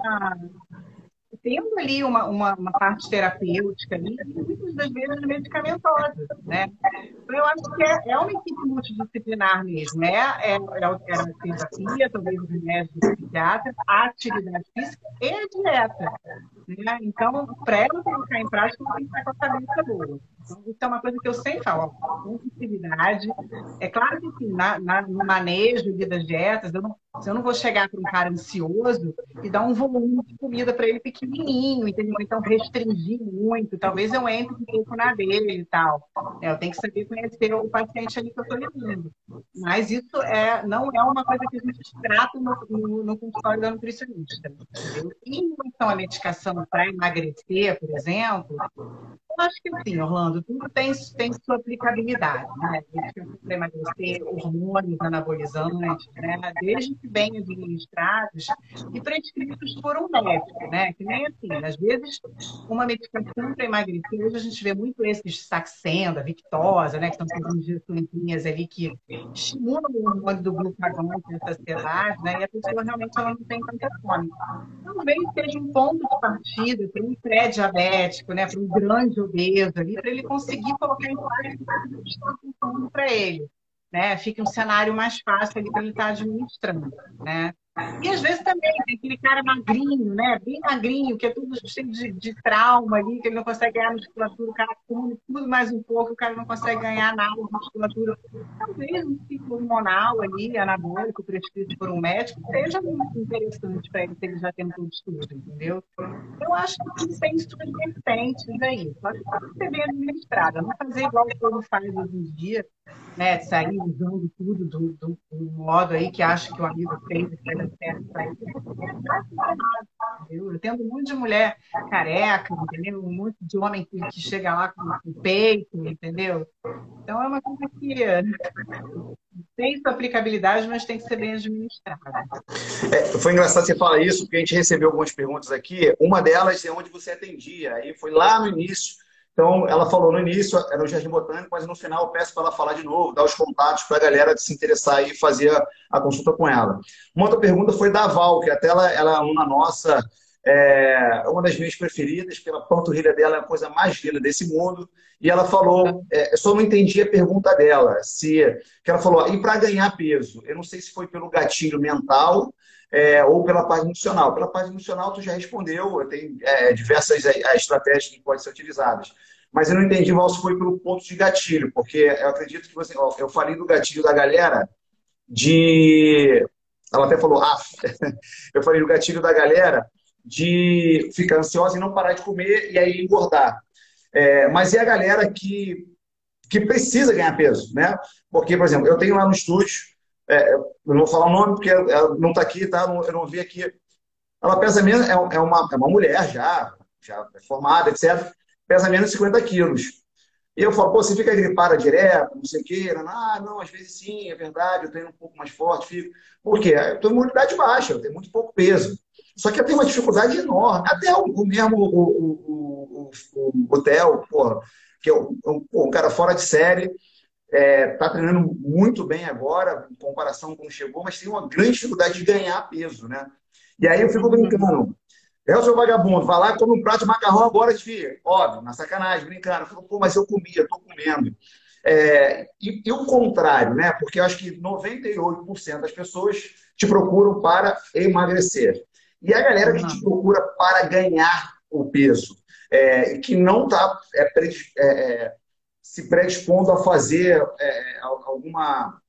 tendo ali uma, uma, uma, parte terapêutica ali, muitas das vezes medicamentosa, né? Então, eu acho que é, é uma equipe multidisciplinar mesmo, né? É, é, é a terapia, talvez o remédio do psiquiatra, a atividade física e a dieta. Né? Então, para ela colocar em prática, tem que estar com a cabeça boa. Então, isso é uma coisa que eu sempre falo, compulsividade. É claro que assim, na, na, no manejo das dietas, eu não, eu não vou chegar para um cara ansioso e dar um volume de comida para ele pequenininho, entendeu? Então restringir muito, talvez eu entre um pouco na dele e tal. É, eu tenho que saber conhecer o paciente ali que eu estou levando. Mas isso é, não é uma coisa que a gente trata no, no, no consultório da nutricionista. Em relação à medicação para emagrecer, por exemplo, eu acho que sim, Orlando, tudo tem, tem sua aplicabilidade, né? Para emagrecer, hormônios anabolizantes, né? Desde que bem administrados e prescritos por um médico, né? Que nem assim, às vezes, uma medicação para emagrecer, hoje a gente vê muito esses Saxenda, Victosa, né? Que estão fazendo plantinhas ali que estimulam o hormônio do glucagon na saciedade, né? E a pessoa realmente ela não tem tanta fome. Talvez seja um ponto de partida para um pré-diabético, né? Para um grande obeso ali, para ele conseguir colocar em prática que para ele. Né? Fica um cenário mais fácil ali para ele estar tá administrando. Né? E às vezes também tem aquele cara magrinho, né? Bem magrinho, que é tudo cheio de, de trauma ali, que ele não consegue ganhar musculatura, o cara come tudo mais um pouco, o cara não consegue ganhar nada de musculatura. Talvez um ciclo hormonal ali, anabólico, prescrito por um médico, seja muito interessante para ele, se ele já tem todo estudo, entendeu? Eu acho que tem suas vertentes aí. Só que ser bem administrada. Não fazer igual o povo faz hoje em dia, né, sair usando tudo do, do, do, modo aí que acha que o amigo fez e ele. Eu tendo um monte de mulher careca, entendeu? Um monte de homem que, que chega lá com, com peito, entendeu? Então é uma coisa que tem sua aplicabilidade, mas tem que ser bem administrada. É, foi engraçado você falar isso, porque a gente recebeu algumas perguntas aqui. Uma delas é onde você atendia. Aí foi lá no início então, ela falou no início, era o Jardim Botânico, mas no final eu peço para ela falar de novo, dar os contatos para a galera se interessar e fazer a consulta com ela. Uma outra pergunta foi da Val, que até ela, ela é aluna nossa, é uma das minhas preferidas, pela panturrilha dela é a coisa mais linda desse mundo. E ela falou, é, eu só não entendi a pergunta dela, se que ela falou, e para ganhar peso? Eu não sei se foi pelo gatilho mental é, ou pela parte emocional. Pela parte emocional, tu já respondeu, tem é, diversas é, estratégias que podem ser utilizadas. Mas eu não entendi, Val, se foi pelo ponto de gatilho, porque eu acredito que você. Ó, eu falei do gatilho da galera de. Ela até falou, ah, eu falei do gatilho da galera de ficar ansiosa e não parar de comer e aí engordar. É, mas é a galera que, que precisa ganhar peso, né? Porque, por exemplo, eu tenho lá no estúdio é, eu não vou falar o nome porque ela não está aqui, tá? Eu não vi aqui. Ela pesa menos, é, é uma, é uma mulher já, já é formada, etc. Pesa menos de 50 quilos. E eu falo, pô, você fica gripada direto, não sei o quê. Ah, não, às vezes sim, é verdade, eu treino um pouco mais forte, fico. Por quê? Eu tenho imunidade baixa, eu tenho muito pouco peso. Só que eu tenho uma dificuldade enorme. Até o, o mesmo o, o, o, Theo, pô, que é um, um, cara fora de série, está é, tá treinando muito bem agora, em comparação com chegou, mas tem uma grande dificuldade de ganhar peso, né? E aí eu fico brincando. É o seu vagabundo, vai lá e come um prato de macarrão agora, filho. Óbvio, na sacanagem, brincando. Eu falo, pô, mas eu comia, estou comendo. É, e, e, o contrário, né? Porque eu acho que 98% das pessoas te procuram para emagrecer. E a galera que te procura para ganhar o peso, é, que não está é, é, se predispondo a fazer é, alguma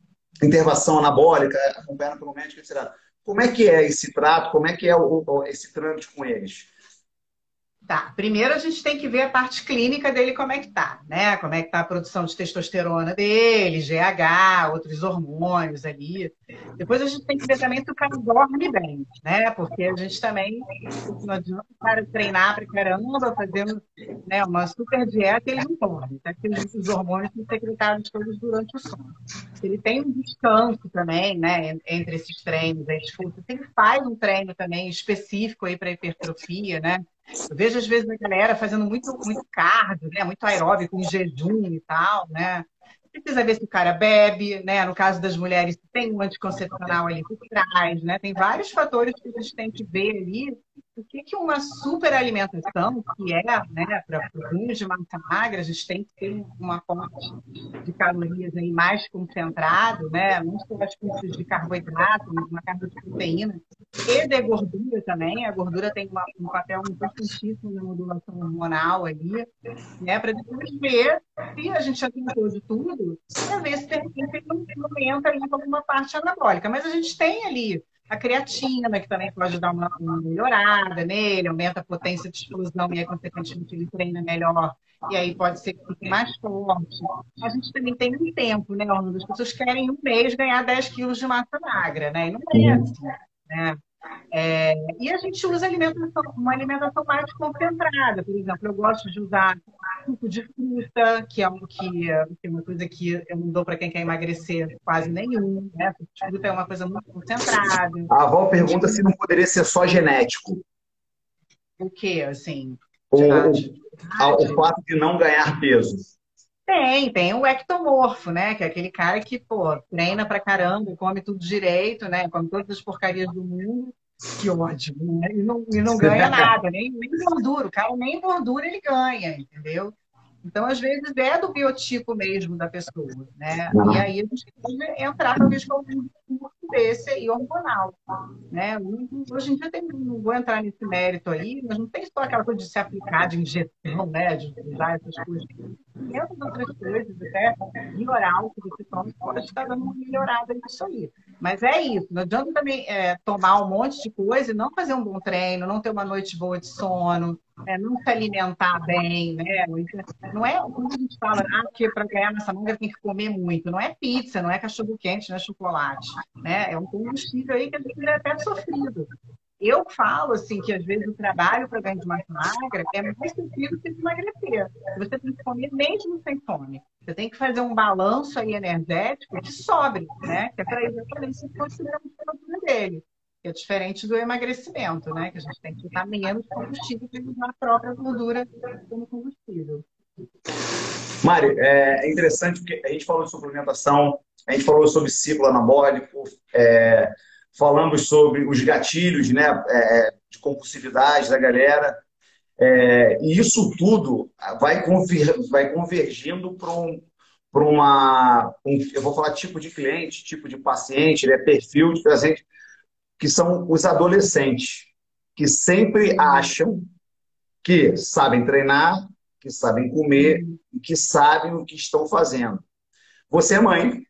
intervenção anabólica, acompanhada pelo médico, etc. Como é que é esse trato? Como é que é o, esse trâmite com eles? Tá, primeiro a gente tem que ver a parte clínica dele como é que tá, né? Como é que tá a produção de testosterona dele, GH, outros hormônios ali. Depois a gente tem que ver também se o cara dorme bem, né? Porque a gente também não adianta o cara treinar pra caramba, fazendo né, uma super dieta ele não dorme, tá? Porque os hormônios são secretados todos durante o sono. Ele tem um descanso também, né, entre esses treinos, aí, se ele faz um treino também específico aí para hipertrofia, né? Eu vejo, às vezes, a galera fazendo muito, muito cardio, né? Muito aeróbico, em jejum e tal, né? Precisa ver se o cara bebe, né? No caso das mulheres, tem um anticoncepcional ali por trás, né? Tem vários fatores que a gente tem que ver ali o que, que uma superalimentação, que é, né, para ganho de massa magra, a gente tem que ter uma fonte de calorias aí mais concentrado, né? As fontes de carboidrato, uma carga de proteína e de gordura também. A gordura tem uma, um papel importantíssimo na modulação hormonal ali, né? Para depois ver se a gente já tem de tudo, para ver se de repente não aumenta ali alguma parte anabólica. Mas a gente tem ali a creatina, que também pode dar uma, uma, melhorada nele, aumenta a potência de explosão e aí, consequentemente, ele treina melhor. E aí pode ser que fique mais forte. A gente também tem um tempo, né? As pessoas querem em um mês ganhar 10 quilos de massa magra, né? E não é assim, né? É, e a gente usa alimentação, uma alimentação mais concentrada. Por exemplo, eu gosto de usar suco de fruta, que é, um, que, que é uma coisa que eu não dou para quem quer emagrecer quase nenhum. Né? Suco de fruta é uma coisa muito concentrada. A avó pergunta se não poderia ser só genético. O que, assim? O, o fato de não ganhar peso. Tem, tem o ectomorfo, né? Que é aquele cara que, pô, treina pra caramba, come tudo direito, né? Come todas as porcarias do mundo. Que ótimo, né? E não, e não ganha nada, nem, nem gordura. O cara nem gordura ele ganha, entendeu? Então, às vezes, é do biotipo mesmo da pessoa, né? E aí a gente pode entrar, talvez, com algum aí, hormonal, né? Hoje em dia, tem, não vou entrar nesse mérito aí, mas não tem só aquela coisa de se aplicar de injeção, né? De usar essas coisas. Tem outras coisas, até melhorar o que você toma, pode estar dando uma melhorada nisso aí. Mas é isso, não adianta também é, tomar um monte de coisa e não fazer um bom treino, não ter uma noite boa de sono, é, não se alimentar bem, né? Não é quando a gente fala ah, que para ganhar massa magra tem que comer muito, não é pizza, não é cachorro quente, não é chocolate, né? É um combustível aí que a gente é até sofrido. Eu falo assim que às vezes o trabalho para ganhar de massa magra é mais sentido que emagrecer. Você tem que comer mesmo sem fome. Você tem que fazer um balanço aí energético que sobre, né? Que é para exatamente se considerar a temperatura dele. Que é diferente do emagrecimento, né? Que a gente tem que usar menos combustível para usar a própria gordura como combustível. Mari, é interessante porque a gente falou de suplementação, a gente falou sobre ciclo anabólico, é, falamos sobre os gatilhos né, é, de compulsividade da galera. É, e isso tudo vai, conver, vai convergindo para um, uma. Um, eu vou falar tipo de cliente, tipo de paciente, né, perfil de paciente, que são os adolescentes, que sempre acham que sabem treinar, que sabem comer e que sabem o que estão fazendo. Você é mãe,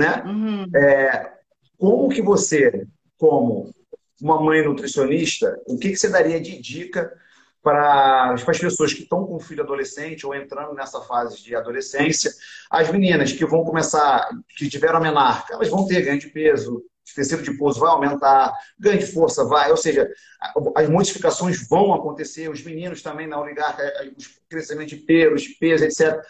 né? Uhum. É, como que você, como uma mãe nutricionista, o que, que você daria de dica para as pessoas que estão com filho adolescente ou entrando nessa fase de adolescência, as meninas que vão começar, que tiveram a menarca, elas vão ter ganho de peso, o tecido de pouso vai aumentar, ganho de força vai, ou seja, as modificações vão acontecer, os meninos também na oligarca, o crescimento de pelos, peso, etc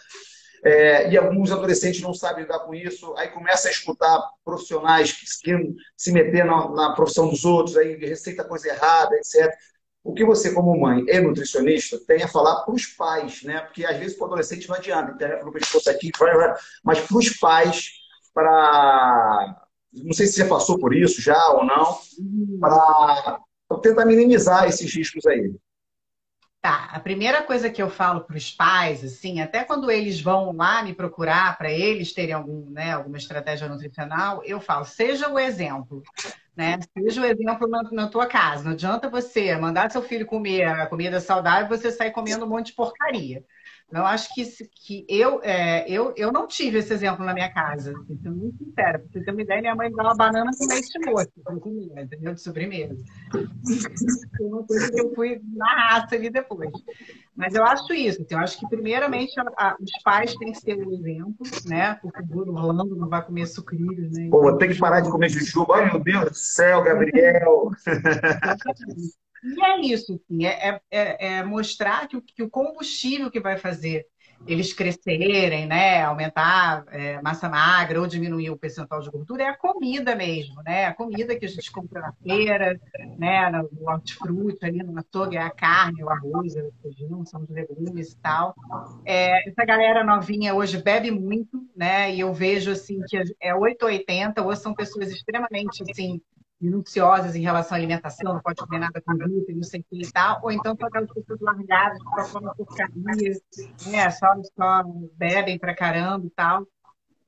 é, e alguns adolescentes não sabem lidar com isso, aí começa a escutar profissionais que querem se meter na, na profissão dos outros, aí receita coisa errada, etc. O que você, como mãe e nutricionista, tem a falar para os pais, né? Porque às vezes para o adolescente não adianta, internet no pescoço aqui, mas para os pais, para. Não sei se você passou por isso já ou não, para tentar minimizar esses riscos aí. Tá, a primeira coisa que eu falo para os pais, assim, até quando eles vão lá me procurar para eles terem algum, né, alguma estratégia nutricional, eu falo, seja o exemplo, né? Seja o exemplo na, na tua casa. Não adianta você mandar seu filho comer a comida saudável e você sair comendo um monte de porcaria. Eu acho que, que eu, é, eu, eu não tive esse exemplo na minha casa, assim, sendo muito sincera. Pra você ter uma ideia, minha mãe dava banana com leite moço, para comer, entendeu? De sobremesa. Foi uma coisa que eu fui na raça ali depois. Mas eu acho isso, assim, eu acho que primeiramente a, a, os pais têm que ser o exemplo, né? Porque o Bruno Rolando não vai comer sucrilhos, né? Pô, ter que parar de comer jujuba. Ai, meu Deus do céu, Gabriel! E é isso, assim, é, é, é mostrar que o, que o combustível que vai fazer eles crescerem, né, aumentar é, massa magra ou diminuir o percentual de gordura é a comida mesmo, né? A comida que a gente compra na feira, né, no hortifruti, ali no açougue, é a carne, o arroz, o feijão, são os legumes e tal. É, essa galera novinha hoje bebe muito, né? E eu vejo assim que é 880, ou são pessoas extremamente assim minuciosas em relação à alimentação, não pode comer nada com glúten, não sei o que e tal, ou então são aquelas pessoas largadas que só comem porcaria, né, só, só bebem pra caramba e tal.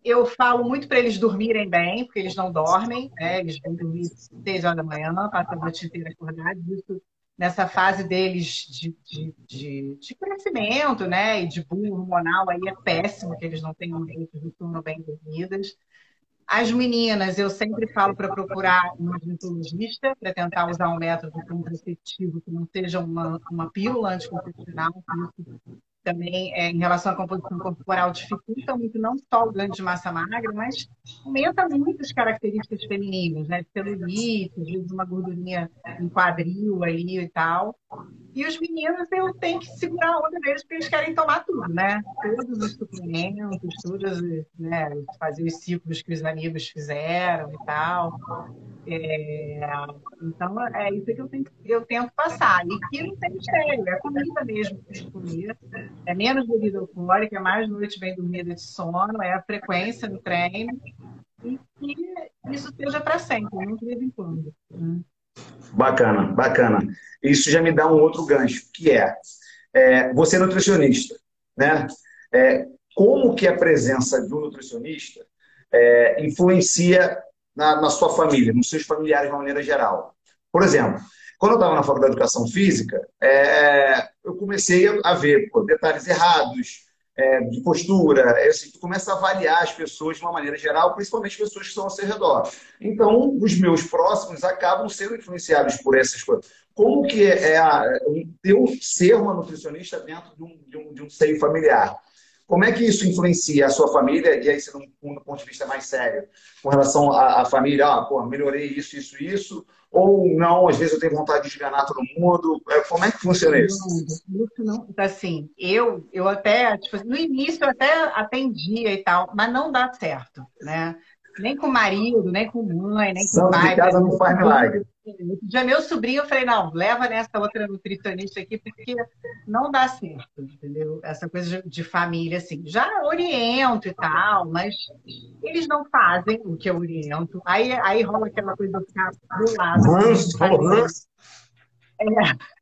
Eu falo muito para eles dormirem bem, porque eles não dormem, né, eles vão dormir seis horas da manhã, passam a noite inteira acordados, isso nessa fase deles de, de, de, de, crescimento, né, e de boom hormonal aí é péssimo que eles não tenham noites de sono bem dormidas. As meninas, eu sempre falo para procurar uma ginecologista para tentar usar um método contraceptivo que não seja uma, uma pílula anticoncepcional, também é, em relação à composição corporal dificulta muito não só o ganho de massa magra, mas aumenta muito as características femininas, né? Celulite, às vezes uma gordurinha em quadril ali e tal. E os meninos, eu tenho que segurar a onda deles porque eles querem tomar tudo, né? Todos os suplementos, todos, né? Fazer os ciclos que os amigos fizeram e tal. É... Então, é isso que eu, tenho, eu tento passar. E que não tem mistério, é comida mesmo que comer. É menos bebida alcoólica, é mais noite bem dormida de sono, é a frequência no treino. E que isso seja para sempre, não de vez em quando. Né? Bacana, bacana. Isso já me dá um outro gancho, que é, é você é nutricionista, né? É, como que a presença de um nutricionista é, influencia na, na, sua família, nos seus familiares de uma maneira geral? Por exemplo, quando eu estava na faculdade de educação física, é, eu comecei a ver pô, detalhes errados, é, de postura. É assim, tu começa a avaliar as pessoas de uma maneira geral, principalmente as pessoas que estão ao seu redor. Então, os meus próximos acabam sendo influenciados por essas coisas. Como que é, a, eu ser uma nutricionista dentro de um, de um, de um seio familiar? Como é que isso influencia a sua família? E aí, sendo um, ponto de vista mais sério, com relação à, família, ah, pô, melhorei isso, isso, isso, ou não, às vezes eu tenho vontade de enganar todo mundo. É, como é que funciona isso? Isso não, assim, eu, eu até, tipo, no início eu até atendia e tal, mas não dá certo, né? Nem com marido, nem com mãe, nem com pai. de casa não faz milagre. Já meu sobrinho, eu falei, não, leva nessa outra nutricionista aqui, porque não dá certo, entendeu? Essa coisa de família, assim. Já oriento e tal, mas eles não fazem o que eu oriento. Aí, aí rola aquela coisa do lado. Ranço, é.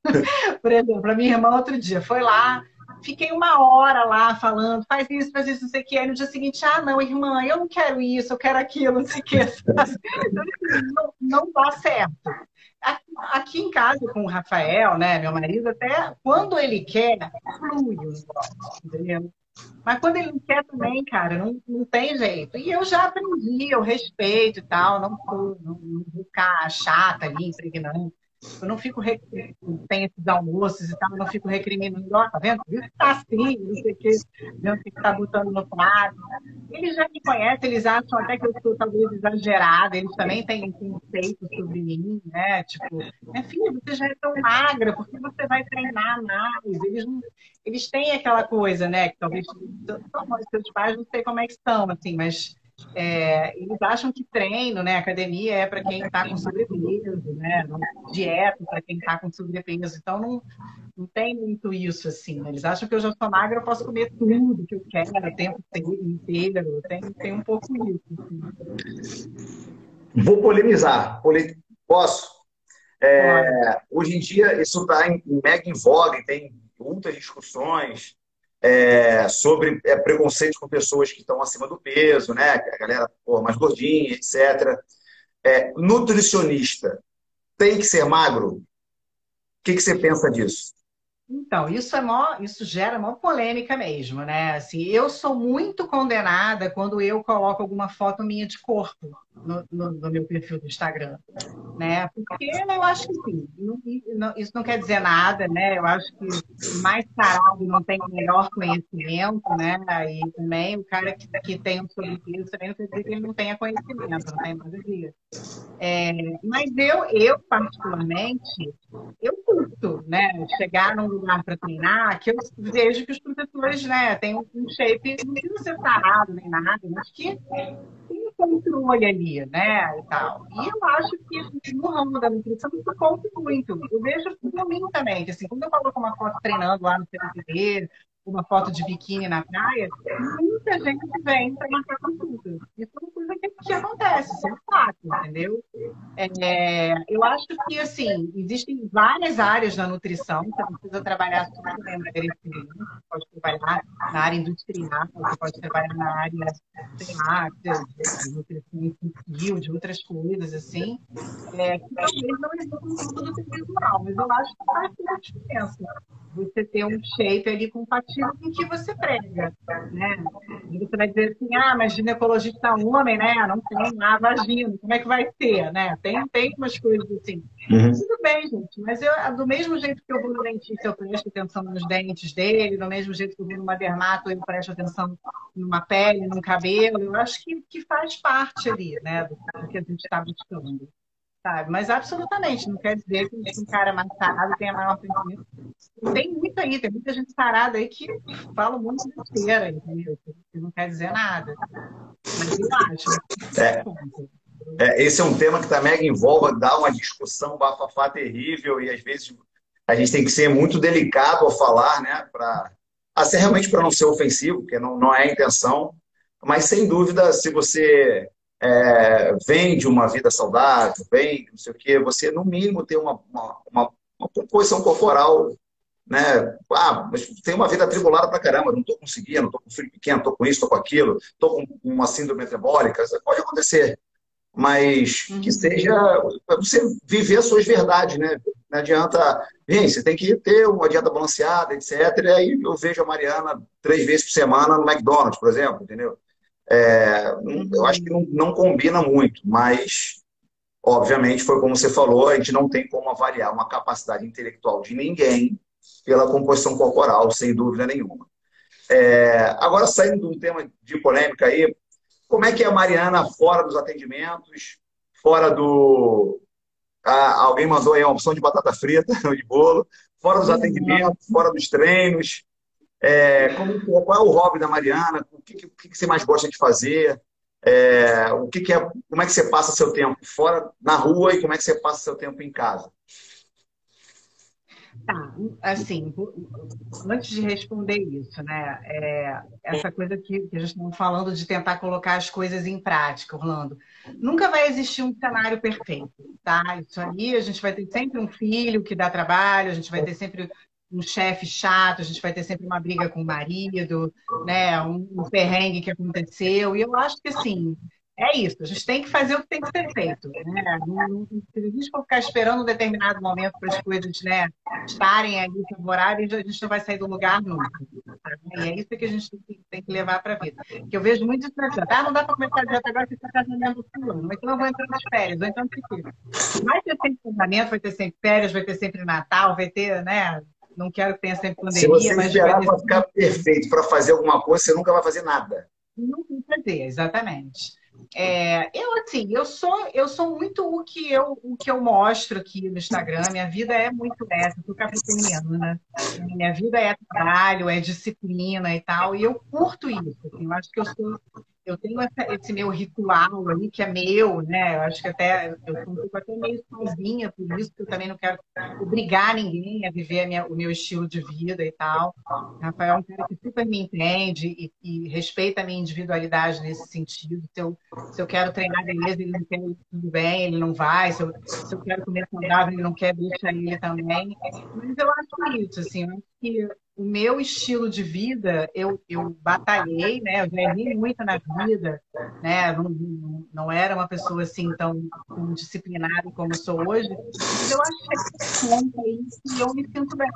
Por exemplo, a minha irmã outro dia foi lá, Fiquei uma hora lá falando, faz isso, faz isso, não sei o que. Aí no dia seguinte, ah, não, irmã, eu não quero isso, eu quero aquilo, não sei o que. Não, não dá certo. Aqui em casa com o Rafael, né, meu marido, até quando ele quer, flui o negócio, entendeu? Mas quando ele não quer também, cara, não, não tem jeito. E eu já aprendi, eu respeito e tal, não, não, não vou ficar chata ali, impregnando. Eu não fico, tem esses almoços e tal, eu não fico recriminando, ó, tá vendo? Isso tá assim, não sei o que, vendo que tá botando no prato. Eles já me conhecem, eles acham até que eu sou talvez exagerada, eles também têm conceito sobre mim, né? Tipo, minha filha, você já é tão magra, por que você vai treinar mais? Eles, não, eles têm aquela coisa, né? Que talvez seus pais não sei como é que estão, assim, mas é, eles acham que treino, né, academia é para quem está com sobrepeso, né, dieta para quem está com sobrepeso. Então não, não tem muito isso assim. Né? Eles acham que eu já sou magra, eu posso comer tudo que eu quero, o tempo inteiro. Tem, tem um pouco isso. Assim. Vou polemizar. Pole... Posso? É, hoje em dia isso está mega em voga, tem muitas discussões é, sobre é, preconceito com pessoas que estão acima do peso, né? A galera pô, mais gordinha, etc. É, nutricionista tem que ser magro? O que, que você pensa disso? Então, isso, é mó, isso gera uma polêmica mesmo, né? Assim, eu sou muito condenada quando eu coloco alguma foto minha de corpo no, no, no meu perfil do Instagram, né? Porque eu acho que sim, não, isso não quer dizer nada, né? Eu acho que mais sarado não tem melhor conhecimento, né? E também o cara que, que tem um sobrepeso também não quer dizer que ele não tenha conhecimento, não tem nada. É, mas eu, eu particularmente, eu curto, né? Chegar num lugar para treinar, que eu vejo que os professores, né, têm um shape, não precisa ser nem nada, mas que controle ali, né? E, tal. e eu acho que no ramo da nutrição isso conta muito. Eu vejo por mim também, que assim, quando eu coloco uma foto treinando lá no CNPD, uma foto de biquíni na praia, muita gente vem para marcar consulta. Isso é uma coisa que, que acontece, isso é um fato, entendeu? É, eu acho que, assim, existem várias áreas da nutrição, você precisa trabalhar só no emagrecimento, você pode trabalhar na área industrial, você pode trabalhar na área, lá, de nutrição infantil, de outras coisas, assim, é, que talvez não exista no mundo visual, mas eu acho que faz toda diferença você ter um shape ali compatível com o que você prega, né? Você vai dizer assim, ah, mas ginecologista homem, né? Não tem a vagina, como é que vai ter, né? Tem, tem umas coisas assim. Uhum. Tudo bem, gente, mas eu, do mesmo jeito que eu vou no dentista, eu presto atenção nos dentes dele, do mesmo jeito que eu vou numa dermato, eu presto atenção numa pele, num cabelo, eu acho que, que faz parte ali, né, do que a gente está buscando sabe? Mas absolutamente, não quer dizer que um cara mais sarado tenha maior pensamento. Tem muito aí, tem muita gente sarada aí que fala um monte de besteira, entendeu? Que não quer dizer nada. Mas eu acho. É. É, esse é um tema que também tá envolve, dá uma discussão bafafá terrível e às vezes a gente tem que ser muito delicado ao falar, né? Para assim, realmente para não ser ofensivo, porque não, não é a intenção. Mas sem dúvida, se você é, vem de uma vida saudável, vem, não sei o quê, você no mínimo tem uma, uma, uma, uma composição corporal, né? Ah, mas tem uma vida atribulada pra caramba, não estou conseguindo, estou com filho pequeno, estou com isso, estou com aquilo, estou com uma síndrome metabólica, pode acontecer. mas que uhum. seja você viver as suas verdades, né? Não adianta. Gente, você tem que ter uma dieta balanceada, etc. E aí eu vejo a Mariana três vezes por semana no McDonald's, por exemplo, entendeu? É, eu acho que não, não combina muito, mas obviamente foi como você falou, a gente não tem como avaliar uma capacidade intelectual de ninguém pela composição corporal, sem dúvida nenhuma. É, agora, saindo de um tema de polêmica aí, como é que é a Mariana fora dos atendimentos, fora do. Ah, alguém mandou aí uma opção de batata frita, de bolo, fora dos atendimentos, fora dos treinos. É, como, qual é o hobby da Mariana? O que, que, que você mais gosta de fazer? É, o que, que, é, como é que você passa seu tempo fora na rua e como é que você passa seu tempo em casa? Tá, assim, antes de responder isso, né? É, essa coisa que, que a gente está falando de tentar colocar as coisas em prática, Orlando. Nunca vai existir um cenário perfeito, tá? Isso aí, a gente vai ter sempre um filho que dá trabalho, a gente vai ter sempre um chefe chato, a gente vai ter sempre uma briga com o marido, né? Um, perrengue que aconteceu. E eu acho que, assim, é isso, a gente tem que fazer o que tem que ser feito. Né? se a gente for ficar esperando um determinado momento para as coisas né, estarem ali favoráveis, a gente não vai sair do lugar nunca. E é isso que a gente tem que, levar para a vida. Que eu vejo muito isso. Ah, não dá para começar a agora que você está casamento fulano. Então eu vou entrar nas férias, ou então o Vai ter sempre casamento, vai ter sempre férias, vai ter sempre Natal, vai ter, né? Não quero que tenha sempre pandemia. Se você mas esperar para ficar perfeito para fazer alguma coisa, você nunca vai fazer nada. Que fazer, exatamente. É, eu assim, eu sou eu sou muito o que eu o que eu mostro aqui no Instagram. Minha vida é muito essa, eu sou capricorniana. Né? Minha vida é trabalho, é disciplina e tal. E eu curto isso. Assim, eu acho que eu sou eu tenho essa, esse meu ritual aí, que é meu, né? Eu acho que até eu pouco até meio sozinha por isso, que eu também não quero obrigar ninguém a viver a minha, o meu estilo de vida e tal. Rafael é um cara que super me entende e, e, respeita a minha individualidade nesse sentido. Se eu, se eu quero treinar beleza, ele não quer tudo bem, ele não vai. Se eu, se eu quero comer saudável, ele não quer, deixa ele também. Mas eu acho isso, assim, eu acho que o meu estilo de vida, eu, eu batalhei, né? Eu já errei muito na vida, né? Não, não era uma pessoa assim tão, disciplinada como sou hoje, mas eu achei conta isso e eu me sinto bem,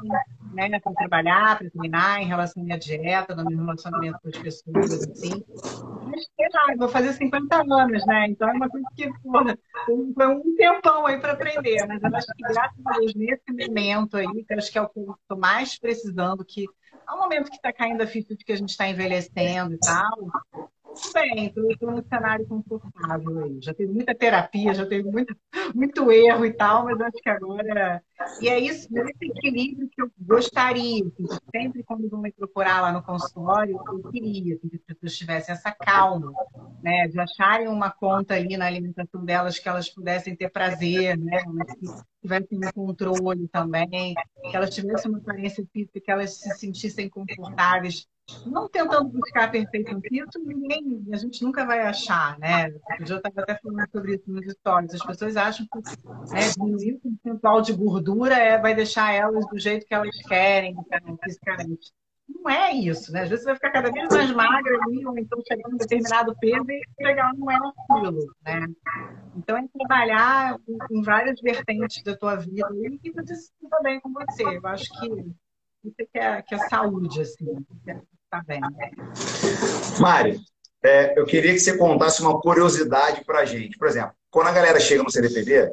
né? Para trabalhar, para treinar, em relação à minha dieta, no meu relacionamento com as pessoas, assim. Mas, sei lá, eu vou fazer 50 anos, né? Então é uma coisa que, porra, foi um tempão aí para aprender, mas eu acho que graças a Deus, nesse momento aí, que eu acho que é o que eu mais precisando, que é um momento que está caindo a ficha de que a gente está envelhecendo e tal. Bem, estou num cenário confortável aí. Já teve muita terapia, já teve muito, muito erro e tal, mas acho que agora. E é isso, esse equilíbrio que eu gostaria. Assim, sempre quando vão me procurar lá no consultório, eu queria assim, que as pessoas tivessem essa calma, né? De acharem uma conta ali na alimentação delas que elas pudessem ter prazer, né? Que tivessem um controle também, que elas tivessem uma aparência física, que elas se sentissem confortáveis não tentando buscar a perfeição física, ninguém, a gente nunca vai achar, né? Eu estava até falando sobre isso nos stories. As pessoas acham que né, diminuir o percentual de gordura é, vai deixar elas do jeito que elas querem, né, fisicamente. Não é isso, né? Às vezes você vai ficar cada vez mais magra ali, ou então chegar em um determinado peso e chegar não é aquilo, né? Então é trabalhar em várias vertentes da tua vida e que você se sinta bem com você. Eu acho que isso é que é, que é saúde, assim. Tá bem. Mário, é, eu queria que você contasse uma curiosidade para a gente. Por exemplo, quando a galera chega no CDPD,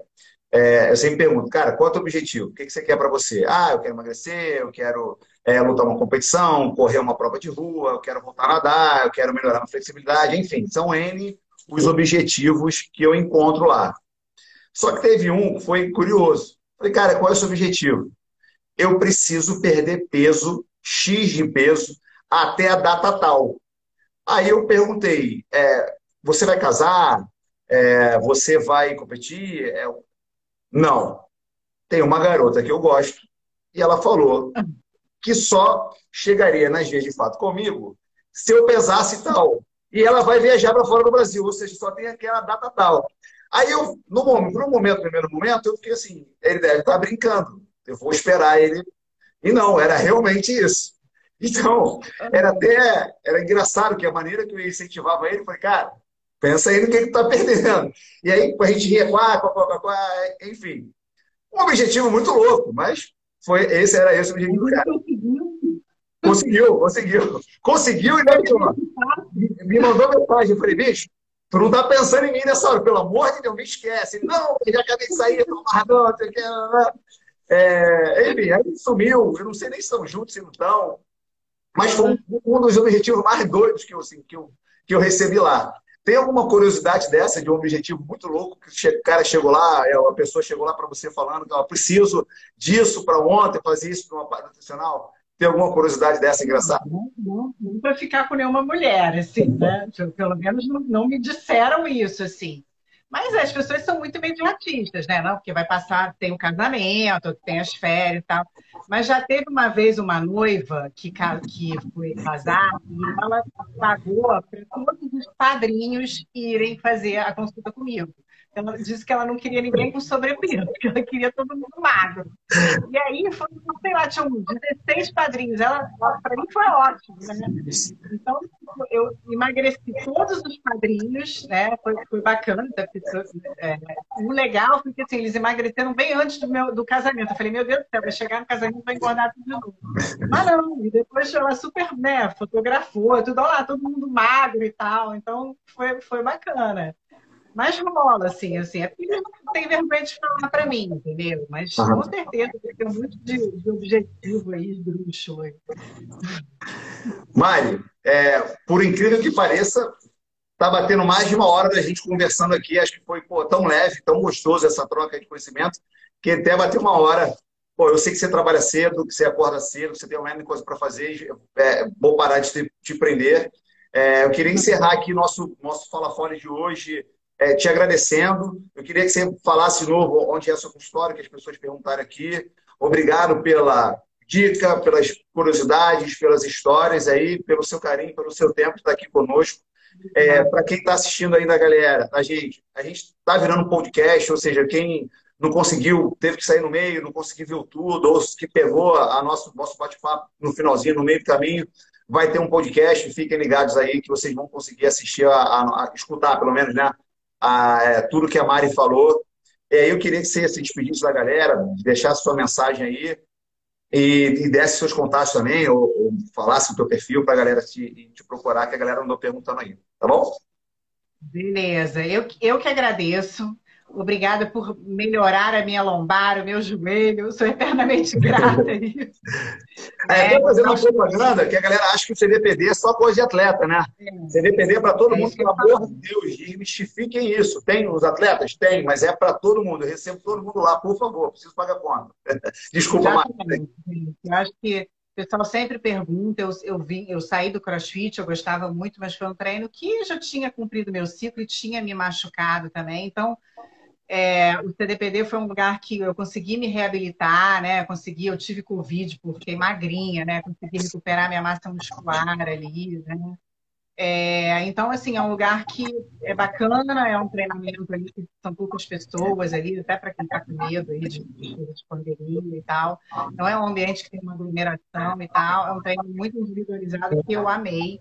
é, eu sempre pergunto, cara, qual é o teu objetivo? O que, que você quer para você? Ah, eu quero emagrecer, eu quero é, lutar uma competição, correr uma prova de rua, eu quero voltar a nadar, eu quero melhorar a flexibilidade, enfim, são N os objetivos que eu encontro lá. Só que teve um que foi curioso. Falei, cara, qual é o seu objetivo? Eu preciso perder peso, X de peso, até a data tal. Aí eu perguntei: é, você vai casar? É, você vai competir? É, não. Tem uma garota que eu gosto e ela falou que só chegaria nas vias de fato comigo se eu pesasse tal. E ela vai viajar para fora do Brasil, ou seja, só tem aquela data tal. Aí eu, no no momento, no primeiro momento, eu fiquei assim, ele deve estar brincando. Eu vou esperar ele. E não, era realmente isso. Então, era até era engraçado que a maneira que eu incentivava ele foi, cara, Pensa aí no que, que tá perdendo. E aí a gente ria, quá, quá, quá, quá, enfim. Um objetivo muito louco, mas foi, esse era esse o objetivo do cara. Conseguiu, conseguiu. Conseguiu e me, me mandou mensagem. Eu falei, bicho, tu não tá pensando em mim nessa hora, pelo amor de Deus, me esquece. Não, eu já acabei de sair, amarradão, não que. É, enfim, aí sumiu. Eu não sei nem se estão juntos, se não estão. Mas foi um, um dos objetivos mais doidos que eu, assim, que, eu, que eu recebi lá. Tem alguma curiosidade dessa, de um objetivo muito louco, que o cara chegou lá, é, a pessoa chegou lá para você falando que ela preciso disso para ontem, fazer isso para uma parte nutricional? Tem alguma curiosidade dessa engraçada? Não, não, para ficar com nenhuma mulher, assim, né? Pelo menos não, não me disseram isso, assim. Mas as pessoas são muito imediatistas, né? Não, porque vai passar, tem o um casamento, tem as férias e tal. Mas já teve uma vez uma noiva que, que foi casar e ela pagou para todos os padrinhos irem fazer a consulta comigo. Ela disse que ela não queria ninguém com sobrepeso, que ela queria todo mundo magro. E aí, foi, sei lá, tinham 16 padrinhos. Ela, para mim foi ótimo. Né? Então, eu emagreci todos os padrinhos, né? Foi, foi bacana. É, o legal foi que assim, eles emagreceram bem antes do, meu, do casamento. Eu falei, meu Deus do céu, vai chegar no casamento vai engordar tudo de novo. Mas não, e depois ela super, né, fotografou, tudo lá, todo mundo magro e tal. Então, foi, foi bacana. Mas rola, assim, assim. É porque não tem vergonha de falar para mim, entendeu? Mas uhum. com certeza tem muito de, de objetivo aí, esdrúxulo aí. Mari, é, por incrível que pareça, tá batendo mais de uma hora da gente conversando aqui. Acho que foi pô, tão leve, tão gostoso essa troca de conhecimento, que até bateu uma hora. Pô, eu sei que você trabalha cedo, que você acorda cedo, que você tem uma de coisa para fazer. É, vou parar de te, te prender. É, eu queria encerrar aqui nosso, nosso Fala Fora de hoje é, te agradecendo. Eu queria que você falasse de novo onde é a sua história, que as pessoas perguntaram aqui. Obrigado pela dica, pelas curiosidades, pelas histórias aí, pelo seu carinho, pelo seu tempo de estar aqui conosco. É, Para quem está assistindo ainda, galera, a gente a gente está virando um podcast, ou seja, quem não conseguiu, teve que sair no meio, não conseguiu ver tudo, ou que pegou a nosso, nosso bate-papo no finalzinho, no meio do caminho, vai ter um podcast, fiquem ligados aí que vocês vão conseguir assistir, a, a, a escutar pelo menos, né? A, é, tudo que a Mari falou. E aí eu queria que você se despedisse da galera, deixasse sua mensagem aí e, e desse seus contatos também, ou, ou falasse o teu perfil para a galera te, te procurar, que a galera andou perguntando aí. Tá bom? Beleza, eu, eu que agradeço. Obrigada por melhorar a minha lombar, o meu joelho. Eu sou eternamente grata a isso. É, é fazer uma propaganda que a galera acha que o CDPD é só coisa de atleta, né? É. CDPD é para todo é mundo, pelo amor de Deus, desmistifiquem isso. Tem os atletas? Tem, mas é para todo mundo. Eu recebo todo mundo lá, por favor, preciso pagar conta. Desculpa, mais. Eu acho que o pessoal sempre pergunta, eu, eu, vim, eu saí do crossfit, eu gostava muito, mas foi um treino que já tinha cumprido meu ciclo e tinha me machucado também. Então, é, o CDPD foi um lugar que eu consegui me reabilitar, né? Consegui, eu tive Covid porque magrinha, né? Consegui recuperar minha massa muscular ali, né? É, então, assim, é um lugar que é bacana, é um treinamento ali que são poucas pessoas ali, até para quem está com medo aí de, de pandemia e tal. Não é um ambiente que tem uma aglomeração e tal, é um treino muito individualizado que eu amei.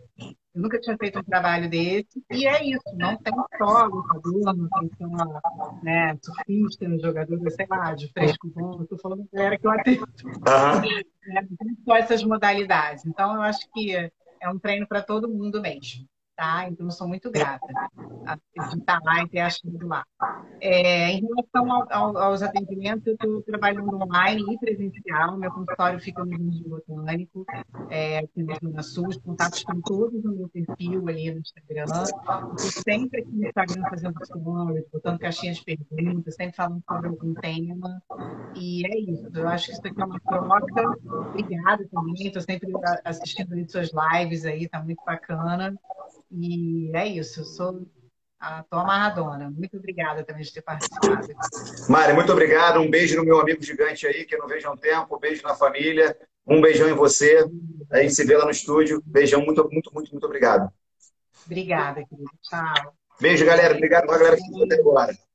Eu nunca tinha feito um trabalho desse. E é isso, não tem só lutador, não tem só né, surfista, jogador, sei lá, de fresco bom. Estou falando da galera que eu atendo. Uhum. É, não tem só essas modalidades. Então, eu acho que é um treino para todo mundo mesmo tá? Então, eu sou muito grata de estar lá e ter achado lá. É, em relação ao, ao, aos atendimentos, eu estou trabalhando online e presencial. Meu consultório fica no Jardim Botânico, é, aqui na Zona Sul. Os contatos estão todos no meu perfil ali no Instagram. Estou sempre aqui no Instagram fazendo stories, botando caixinhas de perguntas, sempre falando sobre algum tema. E é isso. Eu acho que isso aqui é uma troca. Obrigada também. Estou sempre assistindo suas lives aí, tá muito bacana. E é isso, eu sou a tua amarradona. Muito obrigada também de ter participado. Mari, muito obrigado. Um beijo no meu amigo gigante aí, que eu não vejo há um tempo. Um beijo na família. Um beijão em você. A gente se vê lá no estúdio. Beijão, muito, muito, muito, muito obrigado. Obrigada, querido. Tchau. Beijo, galera. Obrigado pra galera que ficou até agora.